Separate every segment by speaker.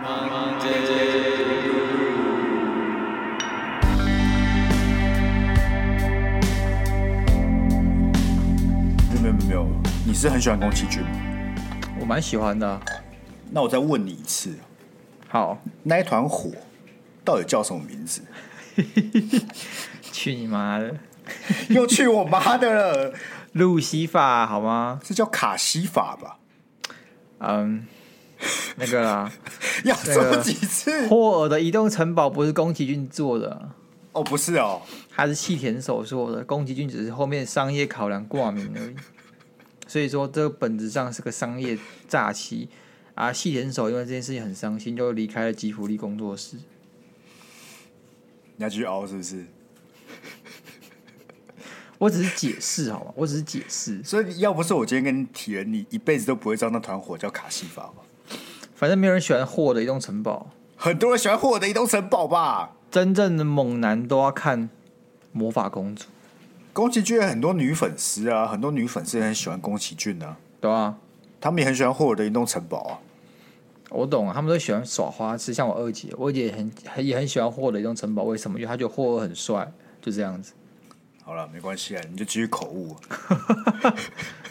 Speaker 1: 没有没有没有，你是很喜欢宫崎骏吗？
Speaker 2: 我蛮喜欢的啊。
Speaker 1: 那我再问你一次，
Speaker 2: 好，
Speaker 1: 那一团火到底叫什么名字？
Speaker 2: 去你妈的！
Speaker 1: 又去我妈的了。
Speaker 2: 路西法好吗？
Speaker 1: 是叫卡西法吧？
Speaker 2: 嗯，那个啦，
Speaker 1: 要说几次？
Speaker 2: 霍尔的移动城堡不是宫崎骏做的
Speaker 1: 哦，不是哦，
Speaker 2: 他是细田守做的。宫崎骏只是后面商业考量挂名而已。所以说，这个本质上是个商业诈欺啊！细田守因为这件事情很伤心，就离开了吉卜力工作室。
Speaker 1: 你要继续熬是不是？
Speaker 2: 我只是解释好吗？我只是解释。
Speaker 1: 所以要不是我今天跟你提了，你一辈子都不会知道那团火叫卡西法吧？
Speaker 2: 反正没有人喜欢霍尔的移动城堡，
Speaker 1: 很多人喜欢霍尔的移动城堡吧？
Speaker 2: 真正的猛男都要看魔法公主。
Speaker 1: 宫崎骏有很多女粉丝啊，很多女粉丝也很喜欢宫崎骏啊。
Speaker 2: 对啊，
Speaker 1: 他们也很喜欢霍尔的移动城堡啊。
Speaker 2: 我懂啊，他们都喜欢耍花痴，像我二姐，我二姐也很也很喜欢霍尔的移动城堡。为什么？因为她觉得霍尔很帅，就这样子。
Speaker 1: 好了，没关系啊，你就继续口误。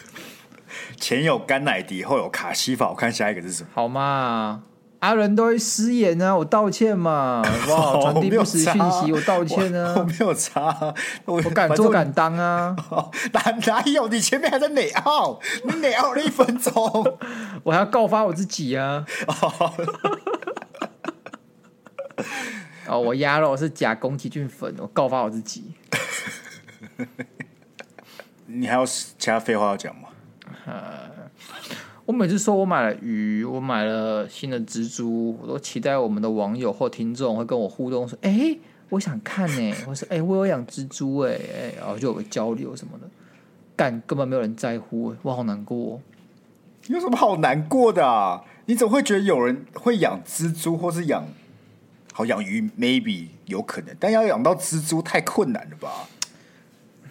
Speaker 1: 前有甘乃迪，后有卡西法，我看下一个是什么？
Speaker 2: 好嘛，阿伦都会失言啊，我道歉嘛，哇，传递不实讯息，我道歉啊，
Speaker 1: 我没有查，我，
Speaker 2: 我敢做敢当啊，
Speaker 1: 哪哪有？你前面还在内耗，你内耗了一分钟，
Speaker 2: 我还要告发我自己啊。哦，我鸭肉是假宫崎骏粉，我告发我自己。
Speaker 1: 你还有其他废话要讲吗？
Speaker 2: 呃，我每次说我买了鱼，我买了新的蜘蛛，我都期待我们的网友或听众会跟我互动，说：“哎、欸，我想看呢。”我说：“哎、欸，我有养蜘蛛哎哎，然后就有个交流什么的。”干，根本没有人在乎，我好难过。
Speaker 1: 有什么好难过的啊？你怎么会觉得有人会养蜘蛛，或是养好养鱼？Maybe 有可能，但要养到蜘蛛太困难了吧？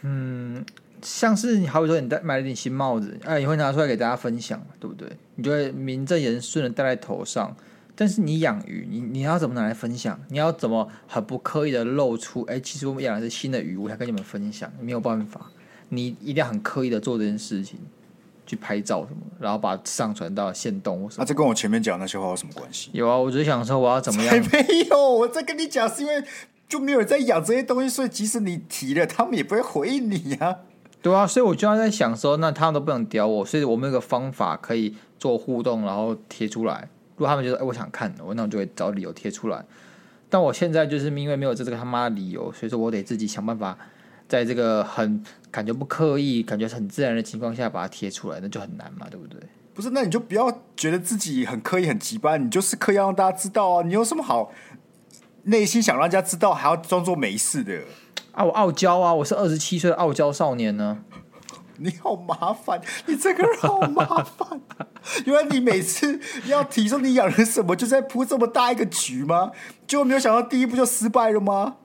Speaker 2: 嗯，像是你好比说你戴买了顶新帽子，哎、啊，你会拿出来给大家分享，对不对？你就会名正言顺的戴在头上。但是你养鱼，你你要怎么拿来分享？你要怎么很不刻意的露出？哎，其实我们养的是新的鱼，我想跟你们分享。没有办法，你一定要很刻意的做这件事情，去拍照什么，然后把它上传到线动。
Speaker 1: 那、啊、这跟我前面讲那些话有什么关系？
Speaker 2: 有啊，我只是想说我要怎么样？
Speaker 1: 还没有，我在跟你讲是因为。就没有人在养这些东西，所以即使你提了，他们也不会回应你呀、啊。
Speaker 2: 对啊，所以我就要在想说，那他们都不能屌我，所以我们有个方法可以做互动，然后贴出来。如果他们觉得哎，我想看，我那我就会找理由贴出来。但我现在就是因为没有这个他妈的理由，所以说我得自己想办法，在这个很感觉不刻意、感觉很自然的情况下把它贴出来，那就很难嘛，对不对？
Speaker 1: 不是，那你就不要觉得自己很刻意、很急吧，你就是刻意让大家知道啊。你有什么好？内心想让人家知道，还要装作没事的
Speaker 2: 啊！我傲娇啊！我是二十七岁的傲娇少年呢。
Speaker 1: 你好麻烦，你这个人好麻烦。原来你每次要提说你养了什么，就在铺这么大一个局吗？就没有想到第一步就失败了吗？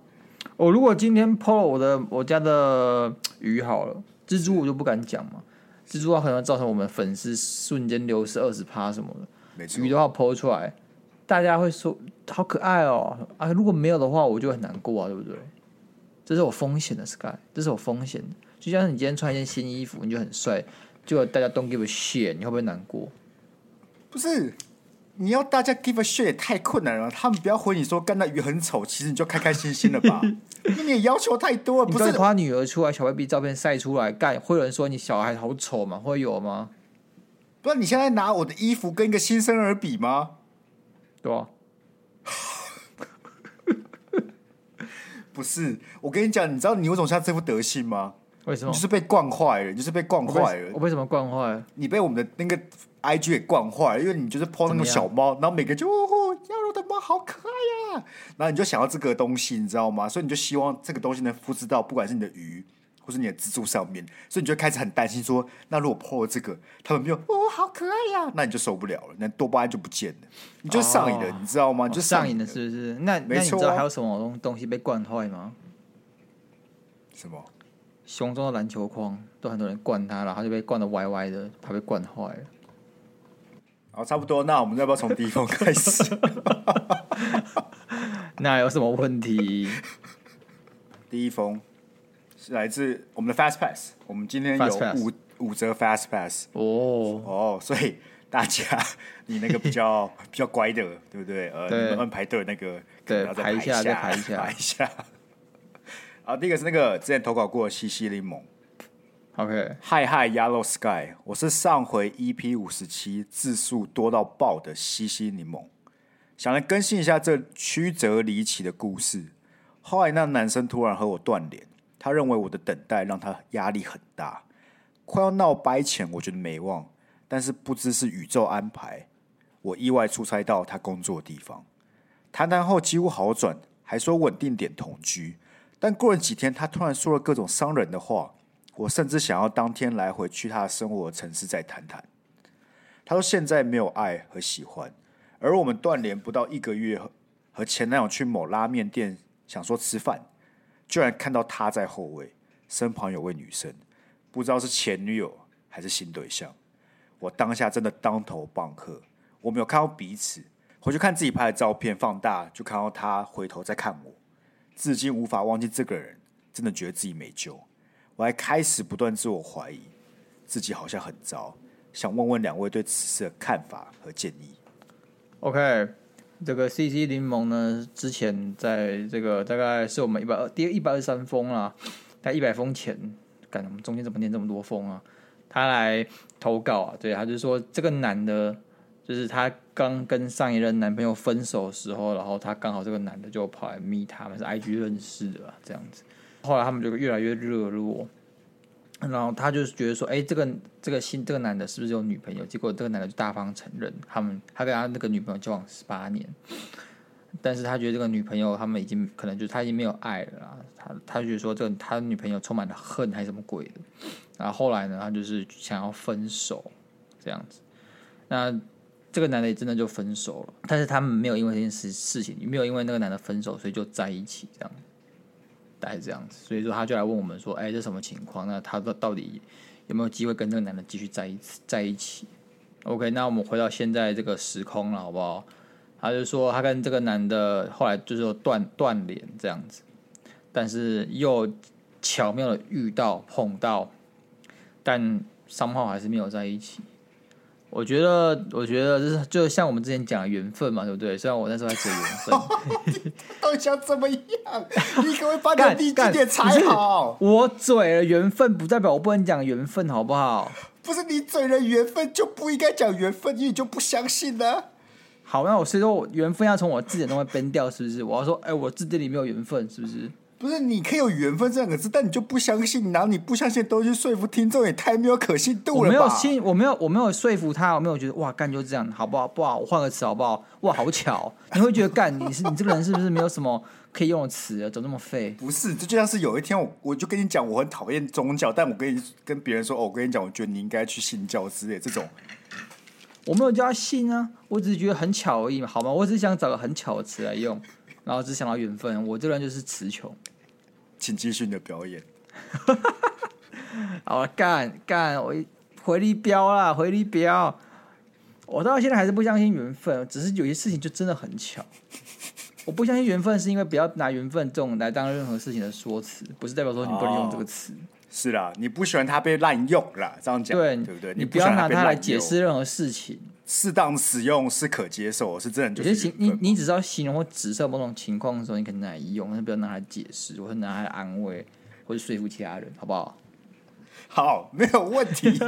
Speaker 2: 我如果今天 po 了我的我家的鱼好了，蜘蛛我就不敢讲嘛。蜘蛛的话可能造成我们粉丝瞬间流失二十趴什么的。鱼的话 po 出来。大家会说好可爱哦啊！如果没有的话，我就很难过啊，对不对？这是我风险的，Sky，这是我风险的。就像你今天穿一件新衣服，你就很帅，结果大家 don't give a shit，你会不会难过？
Speaker 1: 不是，你要大家 give a shit 也太困难了。他们不要回你说干那鱼很丑，其实你就开开心心了吧？你也要求太多了。不是，
Speaker 2: 你夸女儿出来小 baby 照片晒出来，干会有人说你小孩好丑吗？会有吗？
Speaker 1: 不是，你现在拿我的衣服跟一个新生儿比吗？
Speaker 2: 对啊，
Speaker 1: 不是，我跟你讲，你知道你为什么现在这副德行吗？
Speaker 2: 为什么？
Speaker 1: 你就是被惯坏了，你就是被惯坏了。
Speaker 2: 我为什么惯坏？
Speaker 1: 你被我们的那个 IG 给惯坏了，因为你就是 po 那个小猫，然后每个人就哦吼，亚柔的猫好可爱呀，然后你就想要这个东西，你知道吗？所以你就希望这个东西能复制到，不管是你的鱼。或是你的支柱上面，所以你就开始很担心说，那如果破了这个，他们没有哦，好可爱呀，那你就受不了了，那多巴胺就不见了，你就上瘾了，哦、你知道吗？就
Speaker 2: 上瘾了，是不是？那那你知道还有什么东东西被惯坏吗？
Speaker 1: 什么？
Speaker 2: 熊中的篮球框都很多人惯它，然后就被惯的歪歪的，它被惯坏了。
Speaker 1: 好，差不多。那我们要不要从第一封开始？
Speaker 2: 那有什么问题？
Speaker 1: 第一封是来自我们的 Fast Pass。我们今天有五五折 Fast Pass。哦哦，所以大家你那个比较 比较乖的，对不对？呃，你们按排队那个，
Speaker 2: 对，排一下，再排一下，
Speaker 1: 排一下。好，第一个是那个之前投稿过的西西柠檬。
Speaker 2: OK，
Speaker 1: 嗨嗨，Yellow Sky，我是上回 EP 五十七字数多到爆的西西柠檬，想来更新一下这曲折离奇的故事。后来那男生突然和我断联，他认为我的等待让他压力很大，快要闹掰前，我觉得没望，但是不知是宇宙安排，我意外出差到他工作地方，谈谈后几乎好转，还说稳定点同居，但过了几天，他突然说了各种伤人的话。我甚至想要当天来回去他的生活城市再谈谈。他说现在没有爱和喜欢，而我们断联不到一个月，和前男友去某拉面店想说吃饭，居然看到他在后位，身旁有位女生，不知道是前女友还是新对象。我当下真的当头棒喝，我没有看到彼此，回去看自己拍的照片放大，就看到他回头在看我，至今无法忘记这个人，真的觉得自己没救。我还开始不断自我怀疑，自己好像很糟，想问问两位对此事的看法和建议。
Speaker 2: OK，这个 CC 柠檬呢，之前在这个大概是我们一百二第一百二十三封啦，在一百封前，干什么中间怎么念这么多封啊？他来投稿啊，对，他就说这个男的，就是他刚跟上一任男朋友分手的时候，然后他刚好这个男的就跑来密他们，是 IG 认识的这样子。后来他们就越来越热络，然后他就是觉得说：“哎，这个这个新这个男的是不是有女朋友？”结果这个男的就大方承认，他们他跟他那个女朋友交往十八年，但是他觉得这个女朋友他们已经可能就他已经没有爱了，他他就觉得说这个他女朋友充满了恨还是什么鬼的，然后后来呢，他就是想要分手这样子，那这个男的也真的就分手了，但是他们没有因为这件事事情，没有因为那个男的分手，所以就在一起这样。大概这样子，所以说他就来问我们说：“哎，这什么情况？那他到到底有没有机会跟这个男的继续在一起在一起？”OK，那我们回到现在这个时空了，好不好？他就说他跟这个男的后来就是断断联这样子，但是又巧妙的遇到碰到，但双方还是没有在一起。我觉得，我觉得就是就像我们之前讲的缘分嘛，对不对？虽然我那时候还嘴缘分，
Speaker 1: 到底想怎么样？你可不可以把你的第几点踩好？
Speaker 2: 我嘴了缘分，不代表我不能讲缘分，好不好？
Speaker 1: 不是你嘴了缘分就不应该讲缘分，因为你就不相信呢？
Speaker 2: 好，那我所以说我缘分要从我字典中会崩掉，是不是？我要说，哎，我字典里没有缘分，是不是？
Speaker 1: 不是，你可以有缘分这两个字，但你就不相信，然后你不相信都去说服听众，也太没有可信度了吧？
Speaker 2: 我没有信，我没有，我没有说服他，我没有觉得哇，干就这样，好不好？不好，我换个词好不好？哇，好巧，你会觉得干你是你这个人是不是没有什么可以用的词啊？怎么那么废？
Speaker 1: 不是，这就像是有一天我我就跟你讲，我很讨厌宗教，但我跟你跟别人说，哦，我跟你讲，我觉得你应该去信教之类这种，
Speaker 2: 我没有叫他信啊，我只是觉得很巧而已嘛，好吗？我只是想找个很巧的词来用，然后只想到缘分，我这个人就是词穷。
Speaker 1: 请继续你的表演。
Speaker 2: 好了，干干，我回力标啦，回力标。我到现在还是不相信缘分，只是有些事情就真的很巧。我不相信缘分，是因为不要拿缘分这种来当任何事情的说辞，不是代表说你不能用这个词。哦，
Speaker 1: 是啦，你不喜欢它被滥用啦，这样讲对对不对？
Speaker 2: 你不要拿它来解释任何事情。
Speaker 1: 适当使用是可接受，是真的。有些情，
Speaker 2: 你你只知道形容或指涉某种情况的时候，你可能拿来用，但是不要拿来解释，或者拿来安慰，或者说服其他人，好不好？
Speaker 1: 好，没有问题。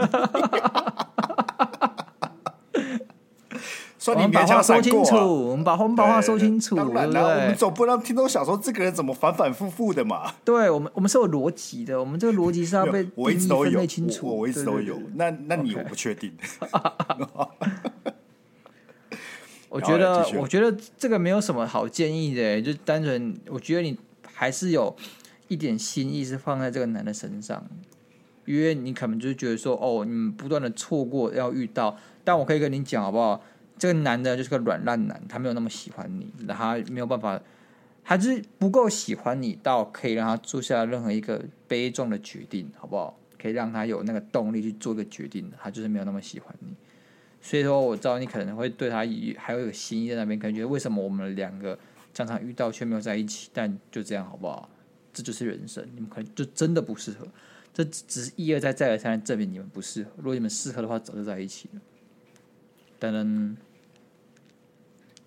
Speaker 2: 我们把话说清楚，我们把我们把话说清楚，
Speaker 1: 当然了，我们总不能听众想说这个人怎么反反复复的嘛。
Speaker 2: 对我们，我们是有逻辑的，我们这个逻辑是要被定义分类清楚。
Speaker 1: 我一直都有，那那你我不确定。
Speaker 2: 我觉得，我觉得这个没有什么好建议的，就单纯，我觉得你还是有一点心意是放在这个男的身上，因为你可能就是觉得说，哦，你们不断的错过要遇到，但我可以跟你讲好不好？这个男的就是个软烂男，他没有那么喜欢你，他没有办法，他就是不够喜欢你到可以让他做下任何一个悲壮的决定，好不好？可以让他有那个动力去做一个决定，他就是没有那么喜欢你。所以说我知道你可能会对他还有一个心意在那边，感觉为什么我们两个常常遇到却没有在一起？但就这样好不好？这就是人生，你们可能就真的不适合。这只是一而再再而三的证明你们不适合。如果你们适合的话，早就在一起了。等等，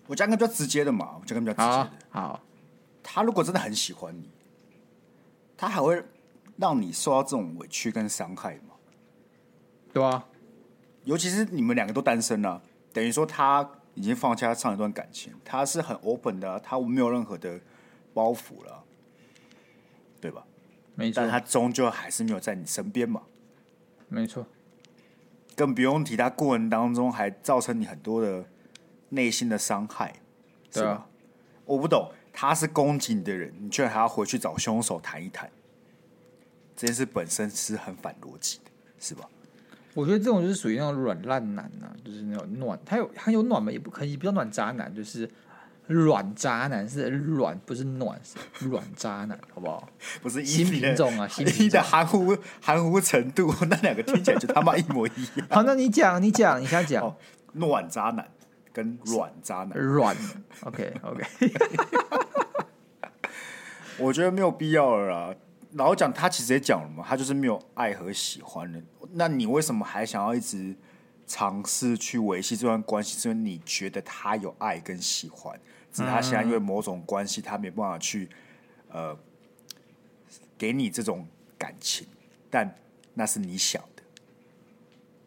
Speaker 1: 我讲个比较直接的嘛，我讲个比较直接的。
Speaker 2: 好，好，
Speaker 1: 他如果真的很喜欢你，他还会让你受到这种委屈跟伤害吗？
Speaker 2: 对啊，
Speaker 1: 尤其是你们两个都单身了，啊，等于说他已经放下上一段感情，他是很 open 的，啊，他没有任何的包袱了，对吧？
Speaker 2: 没错，
Speaker 1: 但他终究还是没有在你身边嘛。
Speaker 2: 没错，
Speaker 1: 更不用提他过程当中还造成你很多的内心的伤害，是吧？啊、我不懂，他是攻击你的人，你居然还要回去找凶手谈一谈，这件事本身是很反逻辑的，是吧？
Speaker 2: 我觉得这种就是属于那种软烂男呐、啊，就是那种暖，他有他有暖嘛，也不可以，比较暖渣男，就是。软渣男是软，不是暖，是软渣男，好不好？
Speaker 1: 不是
Speaker 2: 新品种啊，新
Speaker 1: 品种的含糊含糊程度，那两个听起来就他妈一模一样。
Speaker 2: 好，那你讲，你讲，你先讲、哦。
Speaker 1: 暖渣男跟软渣男，
Speaker 2: 软。OK OK。
Speaker 1: 我觉得没有必要了啦。老实讲，他其实也讲了嘛，他就是没有爱和喜欢的。那你为什么还想要一直尝试去维系这段关系？是因为你觉得他有爱跟喜欢？只是他现在因为某种关系，他没办法去呃给你这种感情，但那是你想的，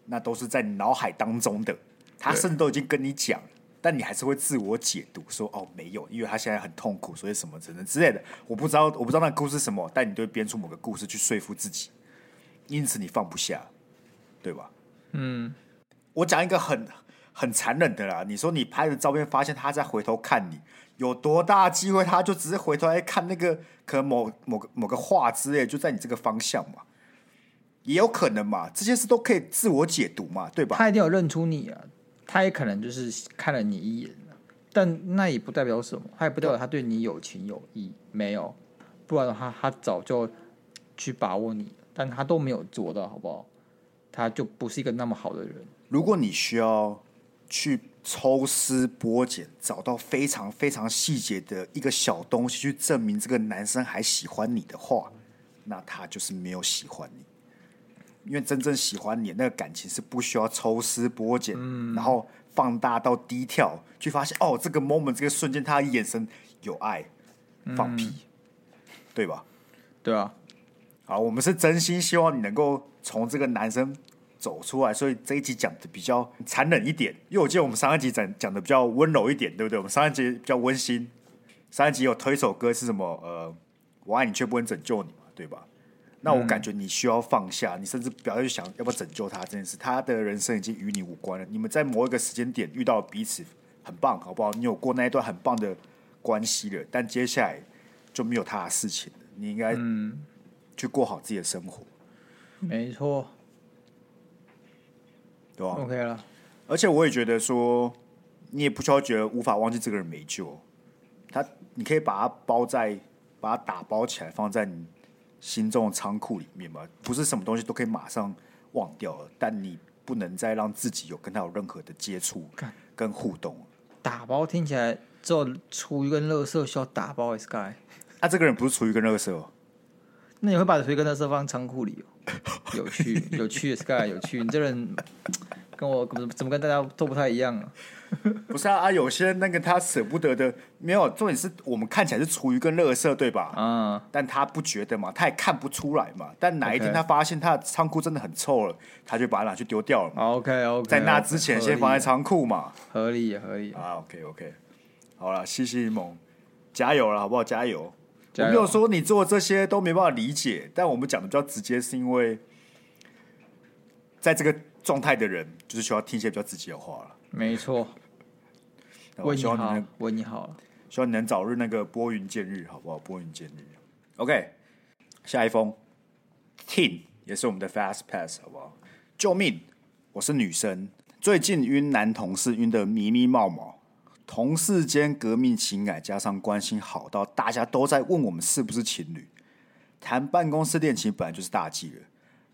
Speaker 1: 那都是在你脑海当中的。他甚至都已经跟你讲，但你还是会自我解读说哦没有，因为他现在很痛苦，所以什么之类之类的。我不知道，我不知道那个故事是什么，但你都会编出某个故事去说服自己，因此你放不下，对吧？
Speaker 2: 嗯，
Speaker 1: 我讲一个很。很残忍的啦！你说你拍的照片，发现他在回头看你，有多大机会？他就只是回头来看那个可能某某个某个画之类，就在你这个方向嘛，也有可能嘛。这些事都可以自我解读嘛，对吧？
Speaker 2: 他一定有认出你啊，他也可能就是看了你一眼，但那也不代表什么，他也不代表他对你有情有义，没有，不然的话他早就去把握你，但他都没有做到，好不好？他就不是一个那么好的人。
Speaker 1: 如果你需要。去抽丝剥茧，找到非常非常细节的一个小东西，去证明这个男生还喜欢你的话，那他就是没有喜欢你。因为真正喜欢你，那个感情是不需要抽丝剥茧，嗯、然后放大到低跳，去发现哦，这个 moment 这个瞬间，他的眼神有爱，放屁，嗯、对吧？
Speaker 2: 对啊。
Speaker 1: 好，我们是真心希望你能够从这个男生。走出来，所以这一集讲的比较残忍一点，因为我记得我们上一集讲讲的比较温柔一点，对不对？我们上一集比较温馨，上一集有推一首歌是什么？呃，我爱你却不能拯救你嘛，对吧？那我感觉你需要放下，你甚至不要去想要不要拯救他这件事，他的人生已经与你无关了。你们在某一个时间点遇到彼此，很棒，好不好？你有过那一段很棒的关系了，但接下来就没有他的事情了。你应该嗯，去过好自己的生活，
Speaker 2: 没错。
Speaker 1: 对吧
Speaker 2: ？OK 了，
Speaker 1: 而且我也觉得说，你也不需要觉得无法忘记这个人没救，他你可以把他包在，把他打包起来，放在你心中的仓库里面嘛。不是什么东西都可以马上忘掉了，但你不能再让自己有跟他有任何的接触跟互动。
Speaker 2: 打包听起来只有厨余跟垃圾需要打包，Sky。
Speaker 1: 啊，这个人不是厨余跟垃圾哦。
Speaker 2: 那你会把厨余跟垃圾放仓库里哦？有趣，有趣，Sky，有趣。你这人跟我怎么怎么跟大家都不太一样啊？
Speaker 1: 不是啊啊，有些那个他舍不得的，没有重点是我们看起来是厨余跟垃圾，对吧？
Speaker 2: 嗯，
Speaker 1: 但他不觉得嘛，他也看不出来嘛。但哪一天他发现他的仓库真的很臭了，他就把它拿去丢掉了嘛。
Speaker 2: OK OK，
Speaker 1: 在那之前先放在仓库嘛，
Speaker 2: 合理也合理
Speaker 1: 啊。OK OK，好了，西西蒙，加油了，好不好？加油！我没有说你做这些都没办法理解，但我们讲的比较直接，是因为。在这个状态的人，就是需要听一些比较直接的话了。
Speaker 2: 没错，
Speaker 1: 我希望你能
Speaker 2: 为你好，
Speaker 1: 希望你能早日那个拨云见日，好不好？拨云见日。OK，下一封，Tin 也是我们的 Fast Pass，好不好？救命！我是女生，最近晕男同事晕的迷迷冒冒，同事间革命情感加上关系好到大家都在问我们是不是情侣，谈办公室恋情本来就是大忌了，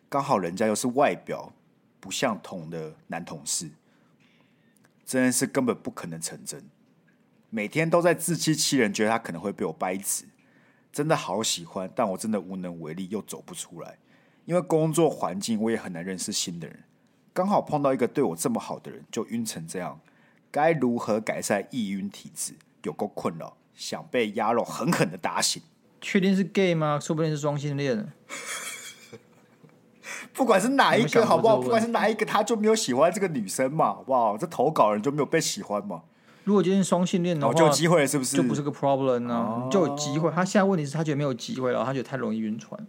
Speaker 1: 刚好人家又是外表。不像同的男同事，这件事根本不可能成真。每天都在自欺欺人，觉得他可能会被我掰直，真的好喜欢，但我真的无能为力，又走不出来。因为工作环境，我也很难认识新的人。刚好碰到一个对我这么好的人，就晕成这样。该如何改善易晕体质？有够困扰，想被鸭肉狠狠的打醒。
Speaker 2: 确定是 gay 吗？说不定是双性恋。
Speaker 1: 不管是哪一个，好不好？不管是哪一个，他就没有喜欢这个女生嘛？好不好？这投稿人就没有被喜欢嘛？
Speaker 2: 如果今天双性恋的话，
Speaker 1: 就有机会了，是不是？
Speaker 2: 就不是个 problem 呢、啊哦？就有机会。他现在问题是他觉得没有机会了，他觉得太容易晕船。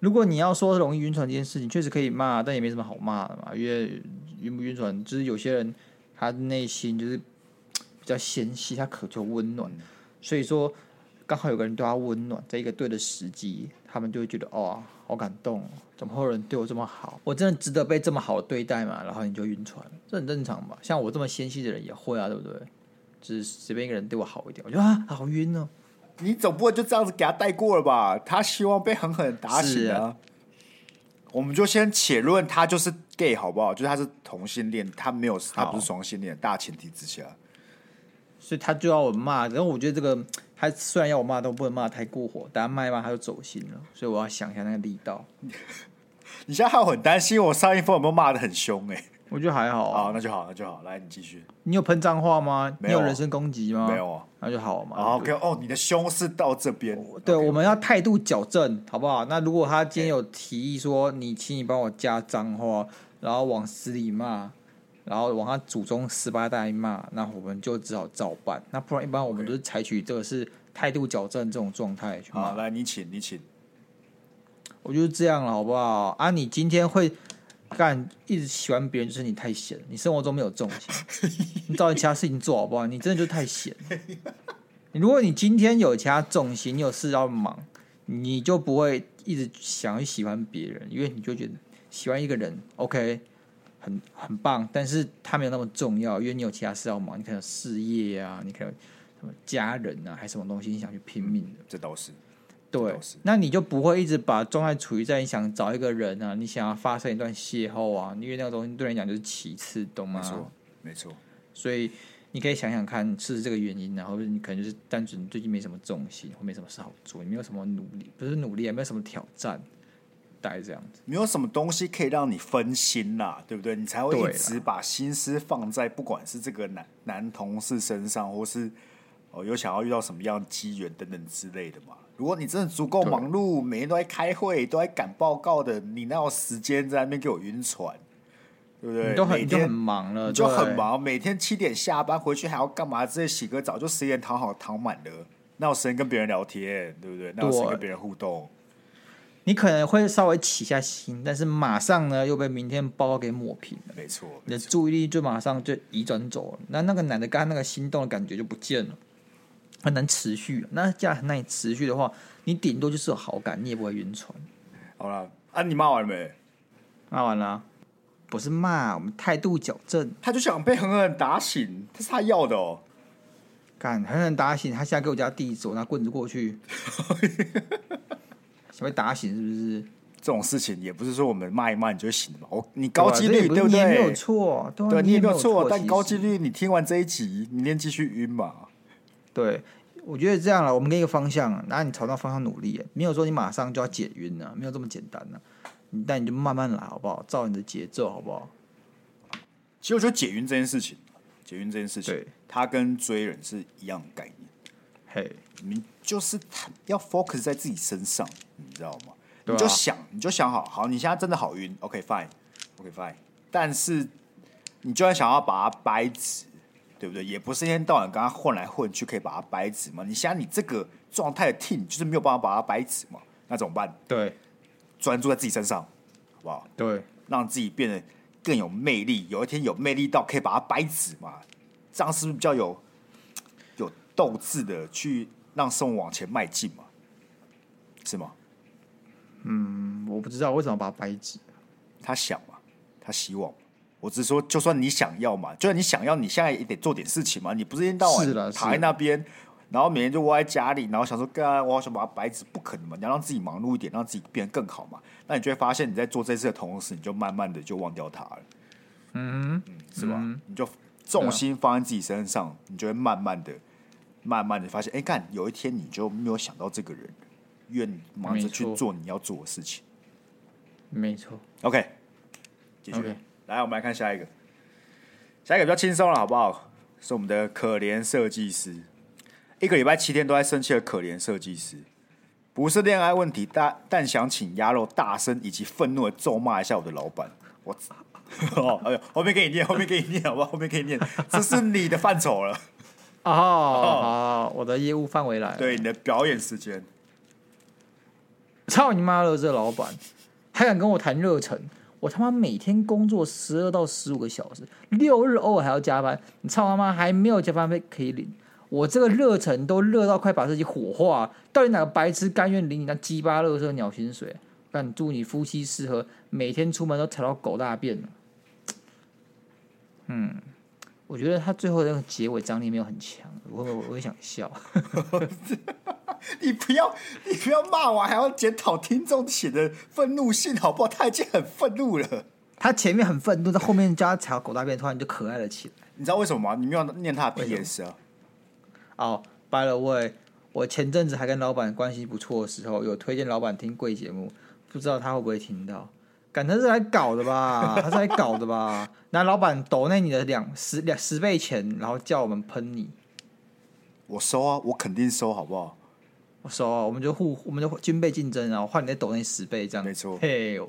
Speaker 2: 如果你要说容易晕船这件事情，确实可以骂，但也没什么好骂的嘛。因为晕不晕船，就是有些人他内心就是 比较纤细，他渴求温暖，所以说刚好有个人对他温暖，在一个对的时机，他们就会觉得哦，好感动，怎么会有人对我这么好？我真的值得被这么好对待嘛？然后你就晕船，这很正常吧？像我这么纤细的人也会啊，对不对？只是随便一个人对我好一点，我觉得啊，好晕哦。
Speaker 1: 你总不会就这样子给他带过了吧？他希望被狠狠打醒啊，啊。我们就先且论他就是 gay 好不好？就是他是同性恋，他没有，他不是双性恋。大前提之下，
Speaker 2: 所以他就要我骂。然后我觉得这个，他虽然要我骂，都不能骂太过火。等下骂一骂他就走心了，所以我要想一下那个力道。
Speaker 1: 你现在还很担心我上一封有没有骂的很凶哎、欸？
Speaker 2: 我觉得还好啊，
Speaker 1: 那就好，那就好。来，你继续。
Speaker 2: 你有喷脏话吗？你有人身攻击吗？
Speaker 1: 没有啊，
Speaker 2: 那就好嘛。
Speaker 1: OK，哦，你的胸是到这
Speaker 2: 边。对
Speaker 1: 我
Speaker 2: 们要态度矫正，好不好？那如果他今天有提议说，你请你帮我加脏话，然后往死里骂，然后往他祖宗十八代骂，那我们就只好照办。那不然，一般我们都是采取这个是态度矫正这种状态。
Speaker 1: 好，来，你请，你请。
Speaker 2: 我就是这样了，好不好？啊，你今天会。干一直喜欢别人，就是你太闲，你生活中没有重心，你找点其他事情做好不好？你真的就太闲。如果你今天有其他重心，你有事要忙，你就不会一直想去喜欢别人，因为你就觉得喜欢一个人，OK，很很棒，但是他没有那么重要，因为你有其他事要忙，你可能有事业啊，你可能什么家人啊，还是什么东西，你想去拼命的，
Speaker 1: 这倒是。
Speaker 2: 对，那你就不会一直把状态处于在你想找一个人啊，你想要发生一段邂逅啊，因为那个东西对你讲就是其次，懂吗？
Speaker 1: 没错，没错。所
Speaker 2: 以你可以想想看，是这个原因，然后你可能就是单纯最近没什么重心，或没什么事好做，你没有什么努力，不是努力，也没有什么挑战，大概这样子。
Speaker 1: 没有什么东西可以让你分心啦，对不对？你才会一直把心思放在不管是这个男男同事身上，或是哦有想要遇到什么样的机缘等等之类的嘛。如果你真的足够忙碌，每天都在开会，都在赶报告的，你哪有时间在那边给我晕船？对不对？
Speaker 2: 你都很忙了，
Speaker 1: 就很忙，每天七点下班回去还要干嘛？直接洗个澡就十点躺好躺满了，那有时间跟别人聊天？对不对？那有时间跟别人互动？
Speaker 2: 你可能会稍微起下心，但是马上呢又被明天报告给抹平了。
Speaker 1: 没错，
Speaker 2: 你的注意力就马上就移转走了，那那个男的刚刚那个心动的感觉就不见了。很难持续，那这样很难持续的话，你顶多就是有好感，你也不会晕船。
Speaker 1: 好了，啊，你骂完了没？
Speaker 2: 骂完了，不是骂，我们态度矫正。
Speaker 1: 他就想被狠狠打醒，这是他要的哦。
Speaker 2: 敢，狠狠打醒，他现在给我家地址，我拿棍子过去，想被打醒是不是？
Speaker 1: 这种事情也不是说我们骂一骂你就醒的嘛。我你高几率对不对？你
Speaker 2: 也没有错，
Speaker 1: 对，你也没有错，但高几率你听完这一集，明天继续晕嘛。
Speaker 2: 对，我觉得这样了，我们给一个方向，然后你朝那方向努力，没有说你马上就要解晕了，没有这么简单呢。但你就慢慢来，好不好？照你的节奏，好不好？
Speaker 1: 其实我觉得解晕这件事情，解晕这件事情，对，它跟追人是一样的概念。
Speaker 2: 嘿，
Speaker 1: 你就是要 focus 在自己身上，你知道吗？你就想，你就想好，好，你现在真的好晕，OK fine，OK fine，但是你就算想要把它掰直。对不对？也不是一天到晚跟他混来混去，可以把他掰直嘛？你想你这个状态的 team，就是没有办法把他掰直嘛？那怎么办？
Speaker 2: 对，
Speaker 1: 专注在自己身上，好不好？
Speaker 2: 对，
Speaker 1: 让自己变得更有魅力。有一天有魅力到可以把他掰直嘛？这样是不是比较有有斗志的去让生活往前迈进嘛？是吗？
Speaker 2: 嗯，我不知道为什么把他掰直。
Speaker 1: 他想嘛，他希望。我只是说，就算你想要嘛，就算你想要，你现在也得做点事情嘛。你不是一天到晚躺在那边，然后每天就窝在家里，然后想说，干，我好想把它掰直，不可能嘛。你要让自己忙碌一点，让自己变得更好嘛。那你就会发现，你在做这次的同时，你就慢慢的就忘掉它了。
Speaker 2: 嗯，
Speaker 1: 嗯，是吧？嗯、你就重心放在自己身上，你就会慢慢的、慢慢的发现，哎，看，有一天你就没有想到这个人，愿忙着去做你要做的事情。
Speaker 2: 没错。
Speaker 1: OK，继续。Okay. 来，我们来看下一个，下一个比较轻松了，好不好？是我们的可怜设计师，一个礼拜七天都在生气的可怜设计师，不是恋爱问题，但但想请鸭肉大声以及愤怒的咒骂一下我的老板。我操！哦，哎呦，后面给你念，后面给你念，好不好？后面给你念，这是你的范畴了。
Speaker 2: 哦，好，我的业务范围来了。
Speaker 1: 对，你的表演时间。
Speaker 2: 操你妈的，这老板还敢跟我谈热忱？我他妈每天工作十二到十五个小时，六日偶尔还要加班。你操他妈还没有加班费可以领？我这个热忱都热到快把自己火化，到底哪个白痴甘愿领你那鸡巴乐色鸟薪水？但祝你夫妻适合，每天出门都踩到狗大便。嗯，我觉得他最后那个结尾张力没有很强，我我我想笑。
Speaker 1: 你不要你不要骂我，还要检讨听众写的愤怒信，好不好？他已经很愤怒了。
Speaker 2: 他前面很愤怒，在后面加踩到狗大便，突然就可爱了起来。
Speaker 1: 你知道为什么吗？你没有念他的 PS 啊？
Speaker 2: 哦，by the way，我前阵子还跟老板关系不错的时候，有推荐老板听贵节目，不知道他会不会听到。感觉是来搞的吧？他是来搞的吧？拿老板抖那你的两十两十倍钱，然后叫我们喷你。
Speaker 1: 我收啊，我肯定收，好不好？
Speaker 2: 我收啊，我们就互，我们就军备竞争，然后换你的抖那十倍，这样
Speaker 1: 没错。
Speaker 2: 嘿，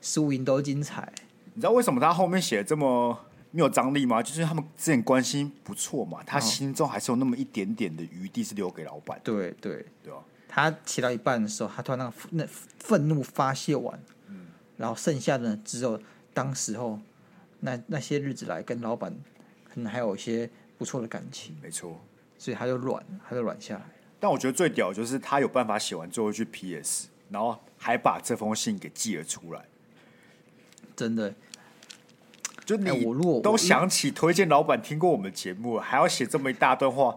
Speaker 2: 输赢都精彩。
Speaker 1: 你知道为什么他后面写的这么没有张力吗？就是他们之前关系不错嘛，他心中还是有那么一点点的余地是留给老板。
Speaker 2: 对对
Speaker 1: 对啊，
Speaker 2: 他写到一半的时候，他突然那个那愤怒发泄完。然后剩下的，只有当时候那那些日子来跟老板可能还有一些不错的感情，
Speaker 1: 没错，
Speaker 2: 所以他就软，他就软下来。
Speaker 1: 但我觉得最屌就是他有办法写完最后一句 PS，然后还把这封信给寄了出来。
Speaker 2: 真的，
Speaker 1: 就你我如果都想起推荐老板听过我们节目，还要写这么一大段话，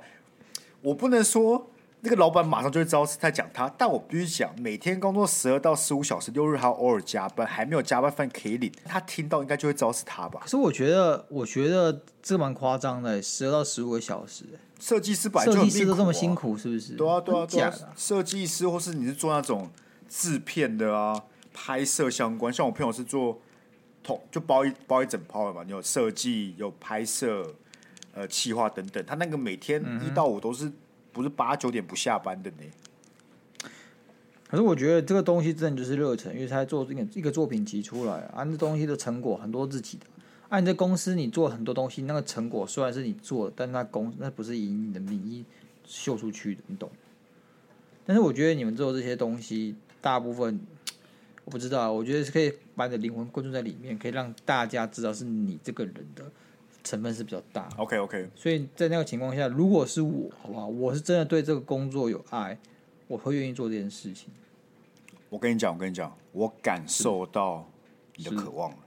Speaker 1: 我不能说。那个老板马上就会知道是在讲他，但我必须讲，每天工作十二到十五小时，六日还要偶尔加班，还没有加班费可以领，他听到应该就会知道是他吧？
Speaker 2: 可是我觉得，我觉得这蛮夸张的，十二到十五个小时，
Speaker 1: 设计师本来就很、啊、设计师
Speaker 2: 都这么辛苦，是不是？
Speaker 1: 对啊，对啊，对啊，设计师或是你是做那种制片的啊，拍摄相关，像我朋友是做同就包一包一整包的嘛，你有设计，有拍摄，呃，企划等等，他那个每天一到五都是。不是八九点不下班的呢。
Speaker 2: 可是我觉得这个东西真的就是热忱，因为他做这个一个作品集出来啊，那东西的成果很多自己的。按、啊、你在公司你做很多东西，那个成果虽然是你做的，但那公那不是以你的名义秀出去的，你懂？但是我觉得你们做这些东西，大部分我不知道，我觉得是可以把你的灵魂灌注在里面，可以让大家知道是你这个人的。成分是比较大
Speaker 1: ，OK OK，
Speaker 2: 所以在那个情况下，如果是我，好不好？我是真的对这个工作有爱，我会愿意做这件事情。
Speaker 1: 我跟你讲，我跟你讲，我感受到你的渴望了。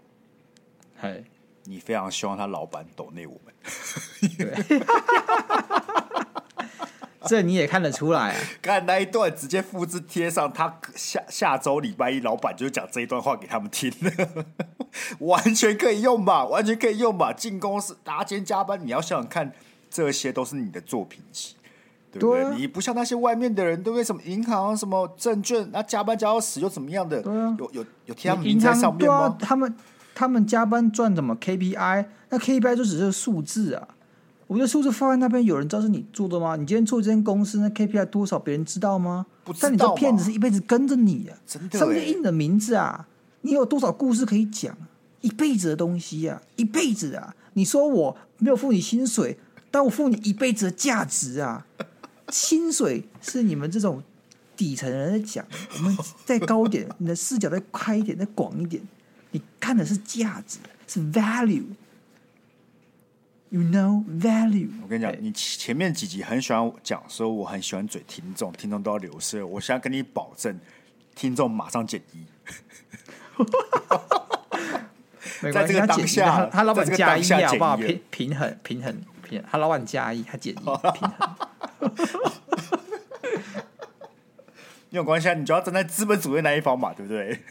Speaker 2: 嗨，
Speaker 1: 你非常希望他老板抖内我们。
Speaker 2: 对。这你也看得出来啊！
Speaker 1: 刚才那一段直接复制贴上，他下下周礼拜一老板就讲这一段话给他们听了，完全可以用吧？完全可以用吧？进公司大家今天加班，你要想想看，这些都是你的作品集，对不对？对啊、你不像那些外面的人，对不对？什么银行、什么证券，那加班加到死又怎么样的？
Speaker 2: 啊、
Speaker 1: 有有有贴他们名在上面吗？
Speaker 2: 啊、他们他们加班赚什么 KPI？那 KPI 就只是数字啊。我觉得数字放在那边，有人知道是你做的吗？你今天做这间公司，那 KPI 多少，别人知道吗？
Speaker 1: 不知道。
Speaker 2: 但你这骗子是一辈子跟着你啊，
Speaker 1: 真的。
Speaker 2: 上面印你的名字啊，你有多少故事可以讲？一辈子的东西啊，一辈子啊！你说我没有付你薪水，但我付你一辈子的价值啊！薪水是你们这种底层人在讲，我们再高一点，你的视角再开一点，再广一点，你看的是价值，是 value。You know value。
Speaker 1: 我跟你讲，你前面几集很喜欢讲说我很喜欢嘴听众，听众都要流失。我现在跟你保证，听众马上减一。在这个当下，
Speaker 2: 他，他老板加一好不好？平平衡平衡平衡，他老板加一，他减一平衡。
Speaker 1: 没有关系啊，你就要站在资本主义那一方嘛，对不对？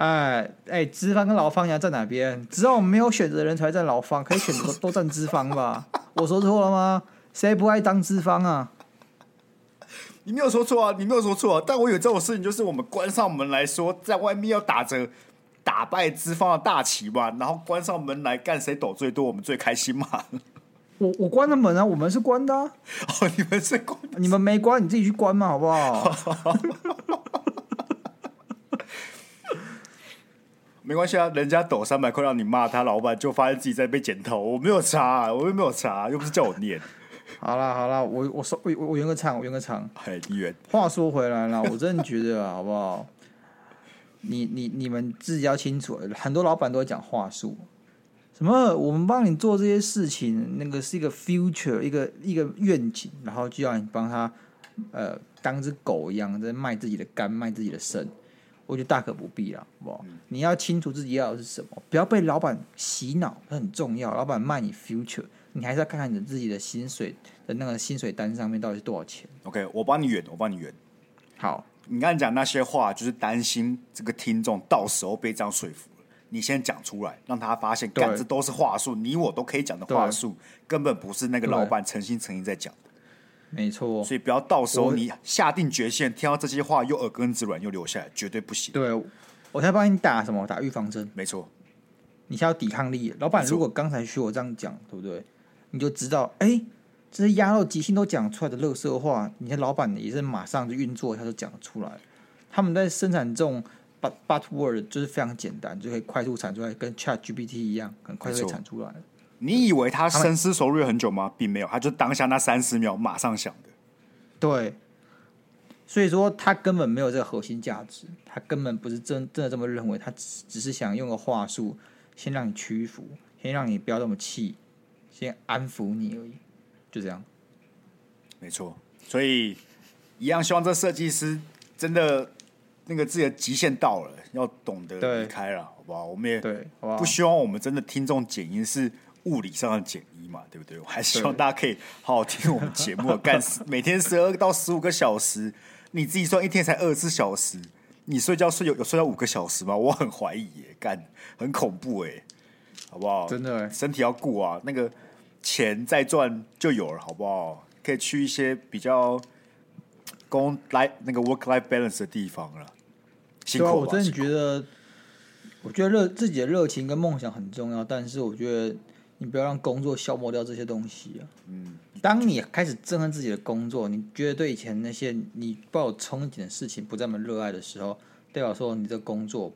Speaker 2: 哎哎，资方跟劳方你要站哪边？只要我们没有选择的人才会站劳方，可以选择都站资方吧？我说错了吗？谁不爱当资方啊？
Speaker 1: 你没有说错啊，你没有说错啊。但我有这种事情，就是我们关上门来说，在外面要打着打败资方的大旗嘛，然后关上门来干谁抖最多，我们最开心嘛。
Speaker 2: 我我关了门啊，我们是关的、啊。
Speaker 1: 哦，你们是关，
Speaker 2: 你们没关，你自己去关嘛，好不好？
Speaker 1: 没关系啊，人家抖三百块让你骂他老板，就发现自己在被剪头。我没有查、啊，我又没有查、啊，又不是叫我念。
Speaker 2: 好啦好啦，我我说我我圆个场，我圆个场。
Speaker 1: 哎，议员。
Speaker 2: 话说回来了，我真的觉得啊，好不好？你你你们自己要清楚，很多老板都会讲话术。什么？我们帮你做这些事情，那个是一个 future，一个一个愿景，然后就要你帮他，呃，当只狗一样在卖自己的肝，卖自己的肾，我觉得大可不必了，好不好？嗯、你要清楚自己要的是什么，不要被老板洗脑，这很重要。老板卖你 future，你还是要看看你自己的薪水的那个薪水单上面到底是多少钱。
Speaker 1: OK，我帮你圆，我帮你圆。
Speaker 2: 好，
Speaker 1: 你刚才讲那些话，就是担心这个听众到时候被这样说服。你先讲出来，让他发现，干这都是话术，你我都可以讲的话术，根本不是那个老板诚心诚意在讲的。
Speaker 2: 没错，
Speaker 1: 所以不要到时候你下定决心，听到这些话又耳根子软又留下来，绝对不行。
Speaker 2: 对，我才帮你打什么？打预防针。
Speaker 1: 没错，
Speaker 2: 你才有抵抗力。老板如果刚才学我这样讲，对不对？你就知道，哎，这些鸭肉即兴都讲出来的垃圾话，你的老板也是马上就运作，他就讲出来。他们在生产这种。But but word 就是非常简单，就可以快速产出来，跟 Chat GPT 一样，很快就可以产出来。
Speaker 1: 你以为他深思熟虑很久吗？并没有，他就当下那三十秒马上想的。
Speaker 2: 对，所以说他根本没有这个核心价值，他根本不是真真的这么认为，他只只是想用个话术，先让你屈服，先让你不要那么气，先安抚你而已，就这样。
Speaker 1: 没错，所以一样希望这设计师真的。那个自己的极限到了，要懂得离开了，好不好？我们也不希望我们真的听众剪音是物理上的减一嘛，对不对？我还希望大家可以好好听我们节目，干 每天十二到十五个小时，你自己算一天才二十四小时，你睡觉睡有有睡到五个小时吗？我很怀疑耶，干很恐怖哎，好不好？
Speaker 2: 真的，
Speaker 1: 身体要顾啊，那个钱再赚就有了，好不好？可以去一些比较工来那个 work life balance 的地方了。
Speaker 2: 辛苦啊，我真的觉得，我觉得热自己的热情跟梦想很重要，但是我觉得你不要让工作消磨掉这些东西啊。嗯，当你开始憎恨自己的工作，你觉得对以前那些你抱有憧憬的事情不再那么热爱的时候，代表说你这工作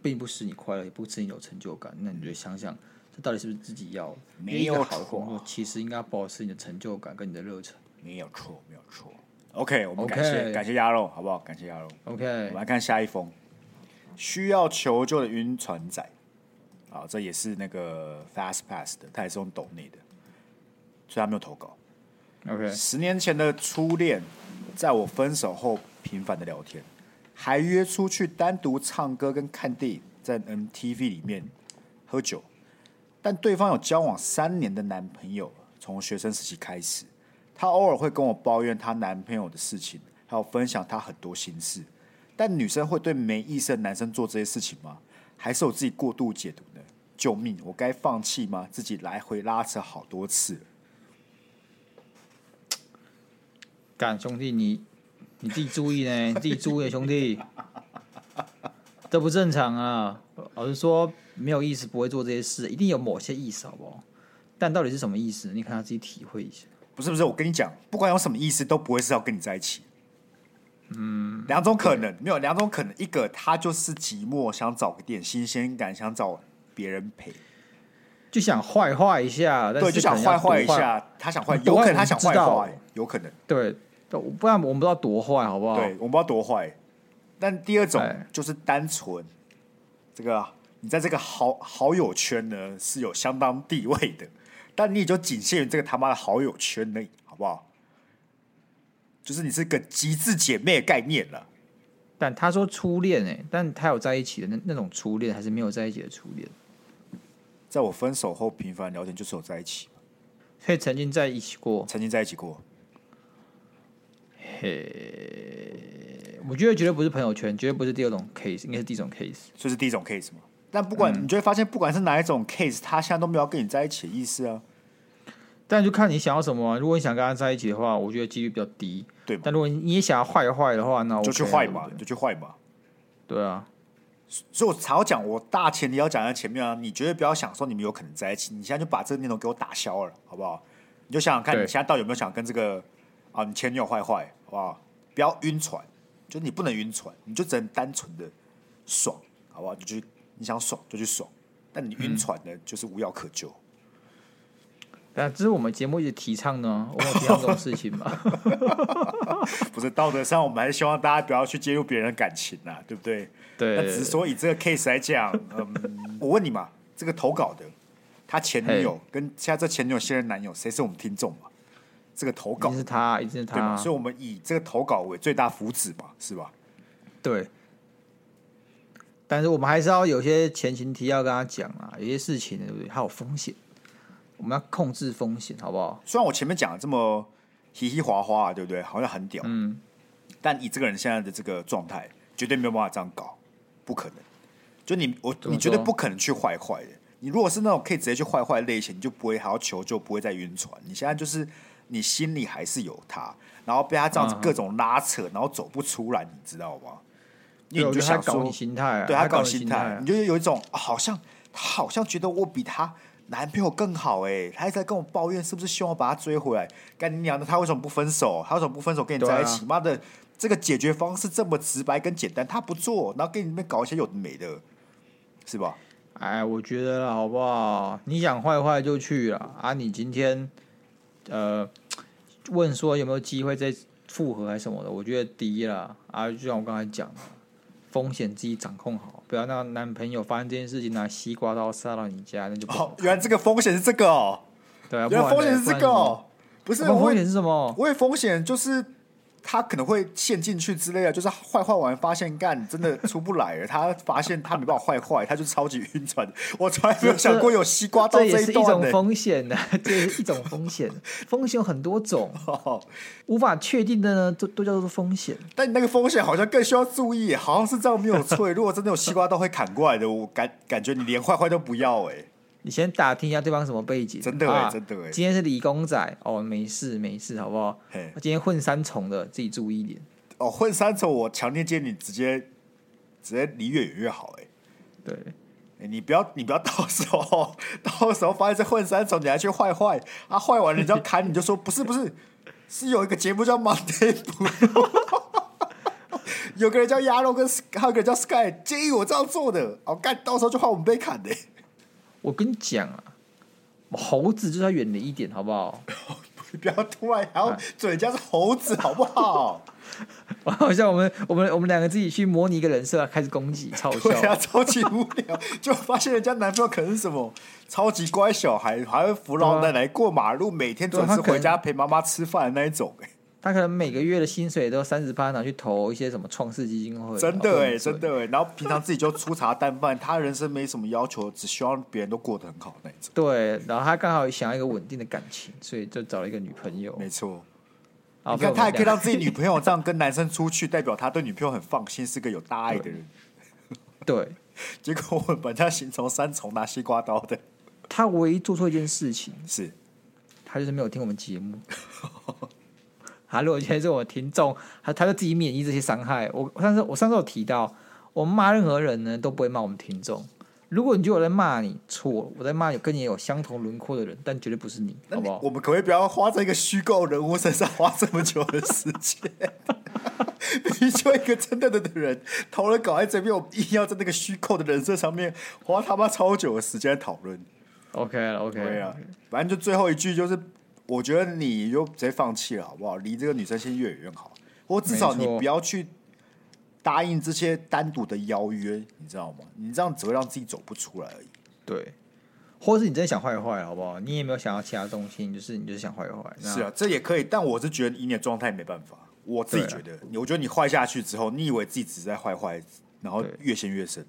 Speaker 2: 并不使你快乐，也不使你有成就感。那你就想想，这到底是不是自己要的？
Speaker 1: 没有
Speaker 2: 好的工作，其实应该保持你的成就感跟你的热忱。
Speaker 1: 没有错，没有错。OK，我们感谢 Okay. 感谢鸭肉，好不好？感谢鸭肉。
Speaker 2: OK，
Speaker 1: 我们来看下一封，需要求救的晕船仔啊，这也是那个 Fast Pass 的，他也是用抖内的，所以他没有投稿。
Speaker 2: OK，
Speaker 1: 十年前的初恋，在我分手后频繁的聊天，还约出去单独唱歌跟看电影，在 MTV 里面喝酒，但对方有交往三年的男朋友，从学生时期开始。她偶尔会跟我抱怨她男朋友的事情，还有分享她很多心事。但女生会对没意思的男生做这些事情吗？还是我自己过度解读呢？救命！我该放弃吗？自己来回拉扯好多次。
Speaker 2: 干兄弟，你你自己注意呢，你自己注意，兄弟，这不正常啊！老实说，没有意思不会做这些事，一定有某些意思，好不好？但到底是什么意思？你看他自己体会一下。
Speaker 1: 不是不是，我跟你讲，不管有什么意思，都不会是要跟你在一起。嗯，两种可能，没有两种可能，一个他就是寂寞，想找个点新鲜感，想找别人陪，
Speaker 2: 就想坏坏一下。
Speaker 1: 对，就想坏坏一下，他想坏，有可能他想坏坏，有可能。
Speaker 2: 对，不然我们不知道多坏，好不好？
Speaker 1: 对，我们不知道多坏。但第二种就是单纯，这个你在这个好好友圈呢是有相当地位的。但你也就仅限于这个他妈的好友圈内，好不好？就是你是个极致姐妹的概念了。
Speaker 2: 但他说初恋哎，但他有在一起的那那种初恋，还是没有在一起的初恋？
Speaker 1: 在我分手后频繁聊天，就是有在一起。
Speaker 2: 所以曾经在一起过，
Speaker 1: 曾经在一起过。
Speaker 2: 嘿，我觉得绝对不是朋友圈，绝对不是第二种 case，应该是第一种 case，
Speaker 1: 就是第一种 case 嘛。但不管、嗯、你就会发现，不管是哪一种 case，他现在都没有跟你在一起的意思啊。
Speaker 2: 但就看你想要什么、啊。如果你想跟他在一起的话，我觉得几率比较低。
Speaker 1: 对，
Speaker 2: 但如果你也想要坏坏的话，那我、OK、
Speaker 1: 就去坏嘛，就去坏嘛。
Speaker 2: 对啊。
Speaker 1: 所以我才要讲，我大前提要讲在前面啊。你绝对不要想说你们有可能在一起，你现在就把这个念头给我打消了，好不好？你就想想看，你现在到底有没有想跟这个啊你前女友坏坏，好不好？不要晕船，就你不能晕船，你就只能单纯的爽，好不好？就去你想爽就去爽，但你晕船呢，就是无药可救。
Speaker 2: 但、嗯、这是我们节目一直提倡呢，我们提倡这种事情嘛。
Speaker 1: 不是道德上，我们还是希望大家不要去介入别人的感情呐，对不对？
Speaker 2: 对，
Speaker 1: 那只是说以这个 case 来讲，嗯，我问你嘛，这个投稿的他前女友跟现在这前女友现任男友，谁是我们听众嘛？这个投稿
Speaker 2: 一定是他，一定是他，对嘛？
Speaker 1: 所以我们以这个投稿为最大福祉嘛，是吧？
Speaker 2: 对。但是我们还是要有些前情提要跟他讲啊，有些事情对不对？还有风险，我们要控制风险，好不好？
Speaker 1: 虽然我前面讲的这么嘻嘻哗哗，对不对？好像很屌，
Speaker 2: 嗯。
Speaker 1: 但以这个人现在的这个状态，绝对没有办法这样搞，不可能。就你我，你绝对不可能去坏坏的。你如果是那种可以直接去坏坏类型，你就不会还要求救，不会再晕船。你现在就是。你心里还是有他，然后被他这样子各种拉扯，嗯、然后走不出来，你知道吗？因为你就想
Speaker 2: 搞你心态、啊，
Speaker 1: 对他搞
Speaker 2: 心
Speaker 1: 态、啊，你就有一种好像他好像觉得我比他男朋友更好哎、欸，他还在跟我抱怨，是不是希望我把他追回来？干你娘的，他为什么不分手？他为什么不分手跟你在一起？妈、啊、的，这个解决方式这么直白跟简单，他不做，然后跟你那边搞一些有的没的，是吧？
Speaker 2: 哎，我觉得了，好不好？你想坏坏就去了啊！你今天。呃，问说有没有机会再复合还是什么的？我觉得第一啦，啊，就像我刚才讲的，风险自己掌控好，不要让男朋友发生这件事情拿西瓜刀杀到你家，那就不好。
Speaker 1: 原来这个风险是这个哦，
Speaker 2: 对啊，
Speaker 1: 原来风险是这个哦，不是
Speaker 2: 风险是什
Speaker 1: 么？为风险就是。他可能会陷进去之类的，就是坏坏完发现干真的出不来了。他发现他没办法坏坏，他就超级晕船。我从来没有想过有西瓜到这一段。这也是一种
Speaker 2: 风险呢，这也是一种风险。风险有很多种，无法确定的呢，都都叫做风险。
Speaker 1: 但你那个风险好像更需要注意，好像是这样没有错。如果真的有西瓜刀会砍过来的，我感感觉你连坏坏都不要哎。
Speaker 2: 你先打听一下对方什么背景，
Speaker 1: 真的哎，真的哎。
Speaker 2: 今天是理工仔哦，没事没事，好不好？今天混三重的，自己注意一点。
Speaker 1: 哦，混三重，我强烈建议你直接直接离越远越好。哎，
Speaker 2: 对，
Speaker 1: 你不要你不要到时候 到时候发现这混三重，你还去坏坏啊？坏完了你就要砍，你就说不是不是，是有一个节目叫 Monday Blue，有个人叫鸭肉，跟还有个人叫 Sky，建议我这样做的。哦，干，到时候就换我们被砍的。
Speaker 2: 我跟你讲啊，猴子就要远离一点，好不好？
Speaker 1: 不要突然然后嘴家是猴子，好不好？
Speaker 2: 好像我们我们我们两个自己去模拟一个人设，开始攻击，超笑，
Speaker 1: 对啊，超级无聊。就发现人家男朋友可能是什么超级乖小孩，还会扶老奶奶过马路，每天准时回家陪妈妈吃饭的那一种。
Speaker 2: 他可能每个月的薪水都三十八拿去投一些什么创世基金会，
Speaker 1: 真的哎、欸，真的哎、欸。然后平常自己就粗茶淡饭，他人生没什么要求，只希望别人都过得很好那种。
Speaker 2: 对，然后他刚好想要一个稳定的感情，所以就找了一个女朋友。
Speaker 1: 没错，你看他还可以让自己女朋友这样跟男生出去，代表他对女朋友很放心，是个有大爱的人。
Speaker 2: 对，
Speaker 1: 对 结果我们把他形成三重拿西瓜刀的。
Speaker 2: 他唯一做错一件事情
Speaker 1: 是，
Speaker 2: 他就是没有听我们节目。他如果现在是我听众，他他就自己免疫这些伤害。我上次我上次有提到，我们骂任何人呢都不会骂我们听众。如果你觉得我在骂你，错，我在骂有跟你有相同轮廓的人，但绝对不是你，好不好？
Speaker 1: 我们可不可以不要花在一个虚构人物身上花这么久的时间？你就一个真的的的人投了稿在这边，我硬要在那个虚构的人设上面花他妈超久的时间讨论。
Speaker 2: OK 了，OK 啊，
Speaker 1: 反正就最后一句就是。我觉得你就直接放弃了，好不好？离这个女生先越远越好，或至少你不要去答应这些单独的邀约，你知道吗？你这样只会让自己走不出来而已。
Speaker 2: 对，或者是你真的想坏坏，好不好？你也没有想要其他东西，就是你就是想坏坏。
Speaker 1: 是啊，这也可以，但我是觉得以你的状态没办法。我自己觉得，我觉得你坏下去之后，你以为自己只是在坏坏，然后越陷越深，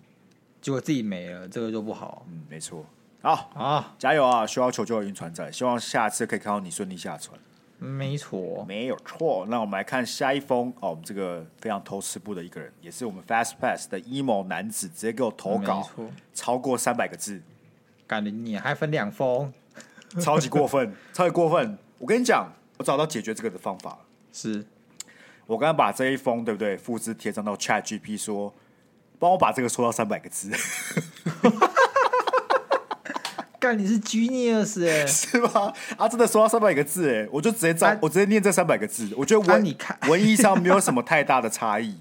Speaker 2: 结果自己没了，这个就不好。
Speaker 1: 嗯，没错。好啊，加油啊！需要求救的晕船仔，希望下次可以看到你顺利下船。
Speaker 2: 没错，
Speaker 1: 没有错。那我们来看下一封哦，我们这个非常偷吃部的一个人，也是我们 Fast Pass 的 emo 男子，直接给我投稿，超过三百个字，
Speaker 2: 感觉你还分两封，
Speaker 1: 超级过分，超级过分。我跟你讲，我找到解决这个的方法，
Speaker 2: 是
Speaker 1: 我刚刚把这一封对不对，复制贴上到 Chat GP 说，帮我把这个说到三百个字。
Speaker 2: 干你是 genius 哎，
Speaker 1: 是吧？啊，真的说到三百个字哎，我就直接照，啊、我直接念这三百个字。我觉得文、啊、你看 文艺上没有什么太大的差异。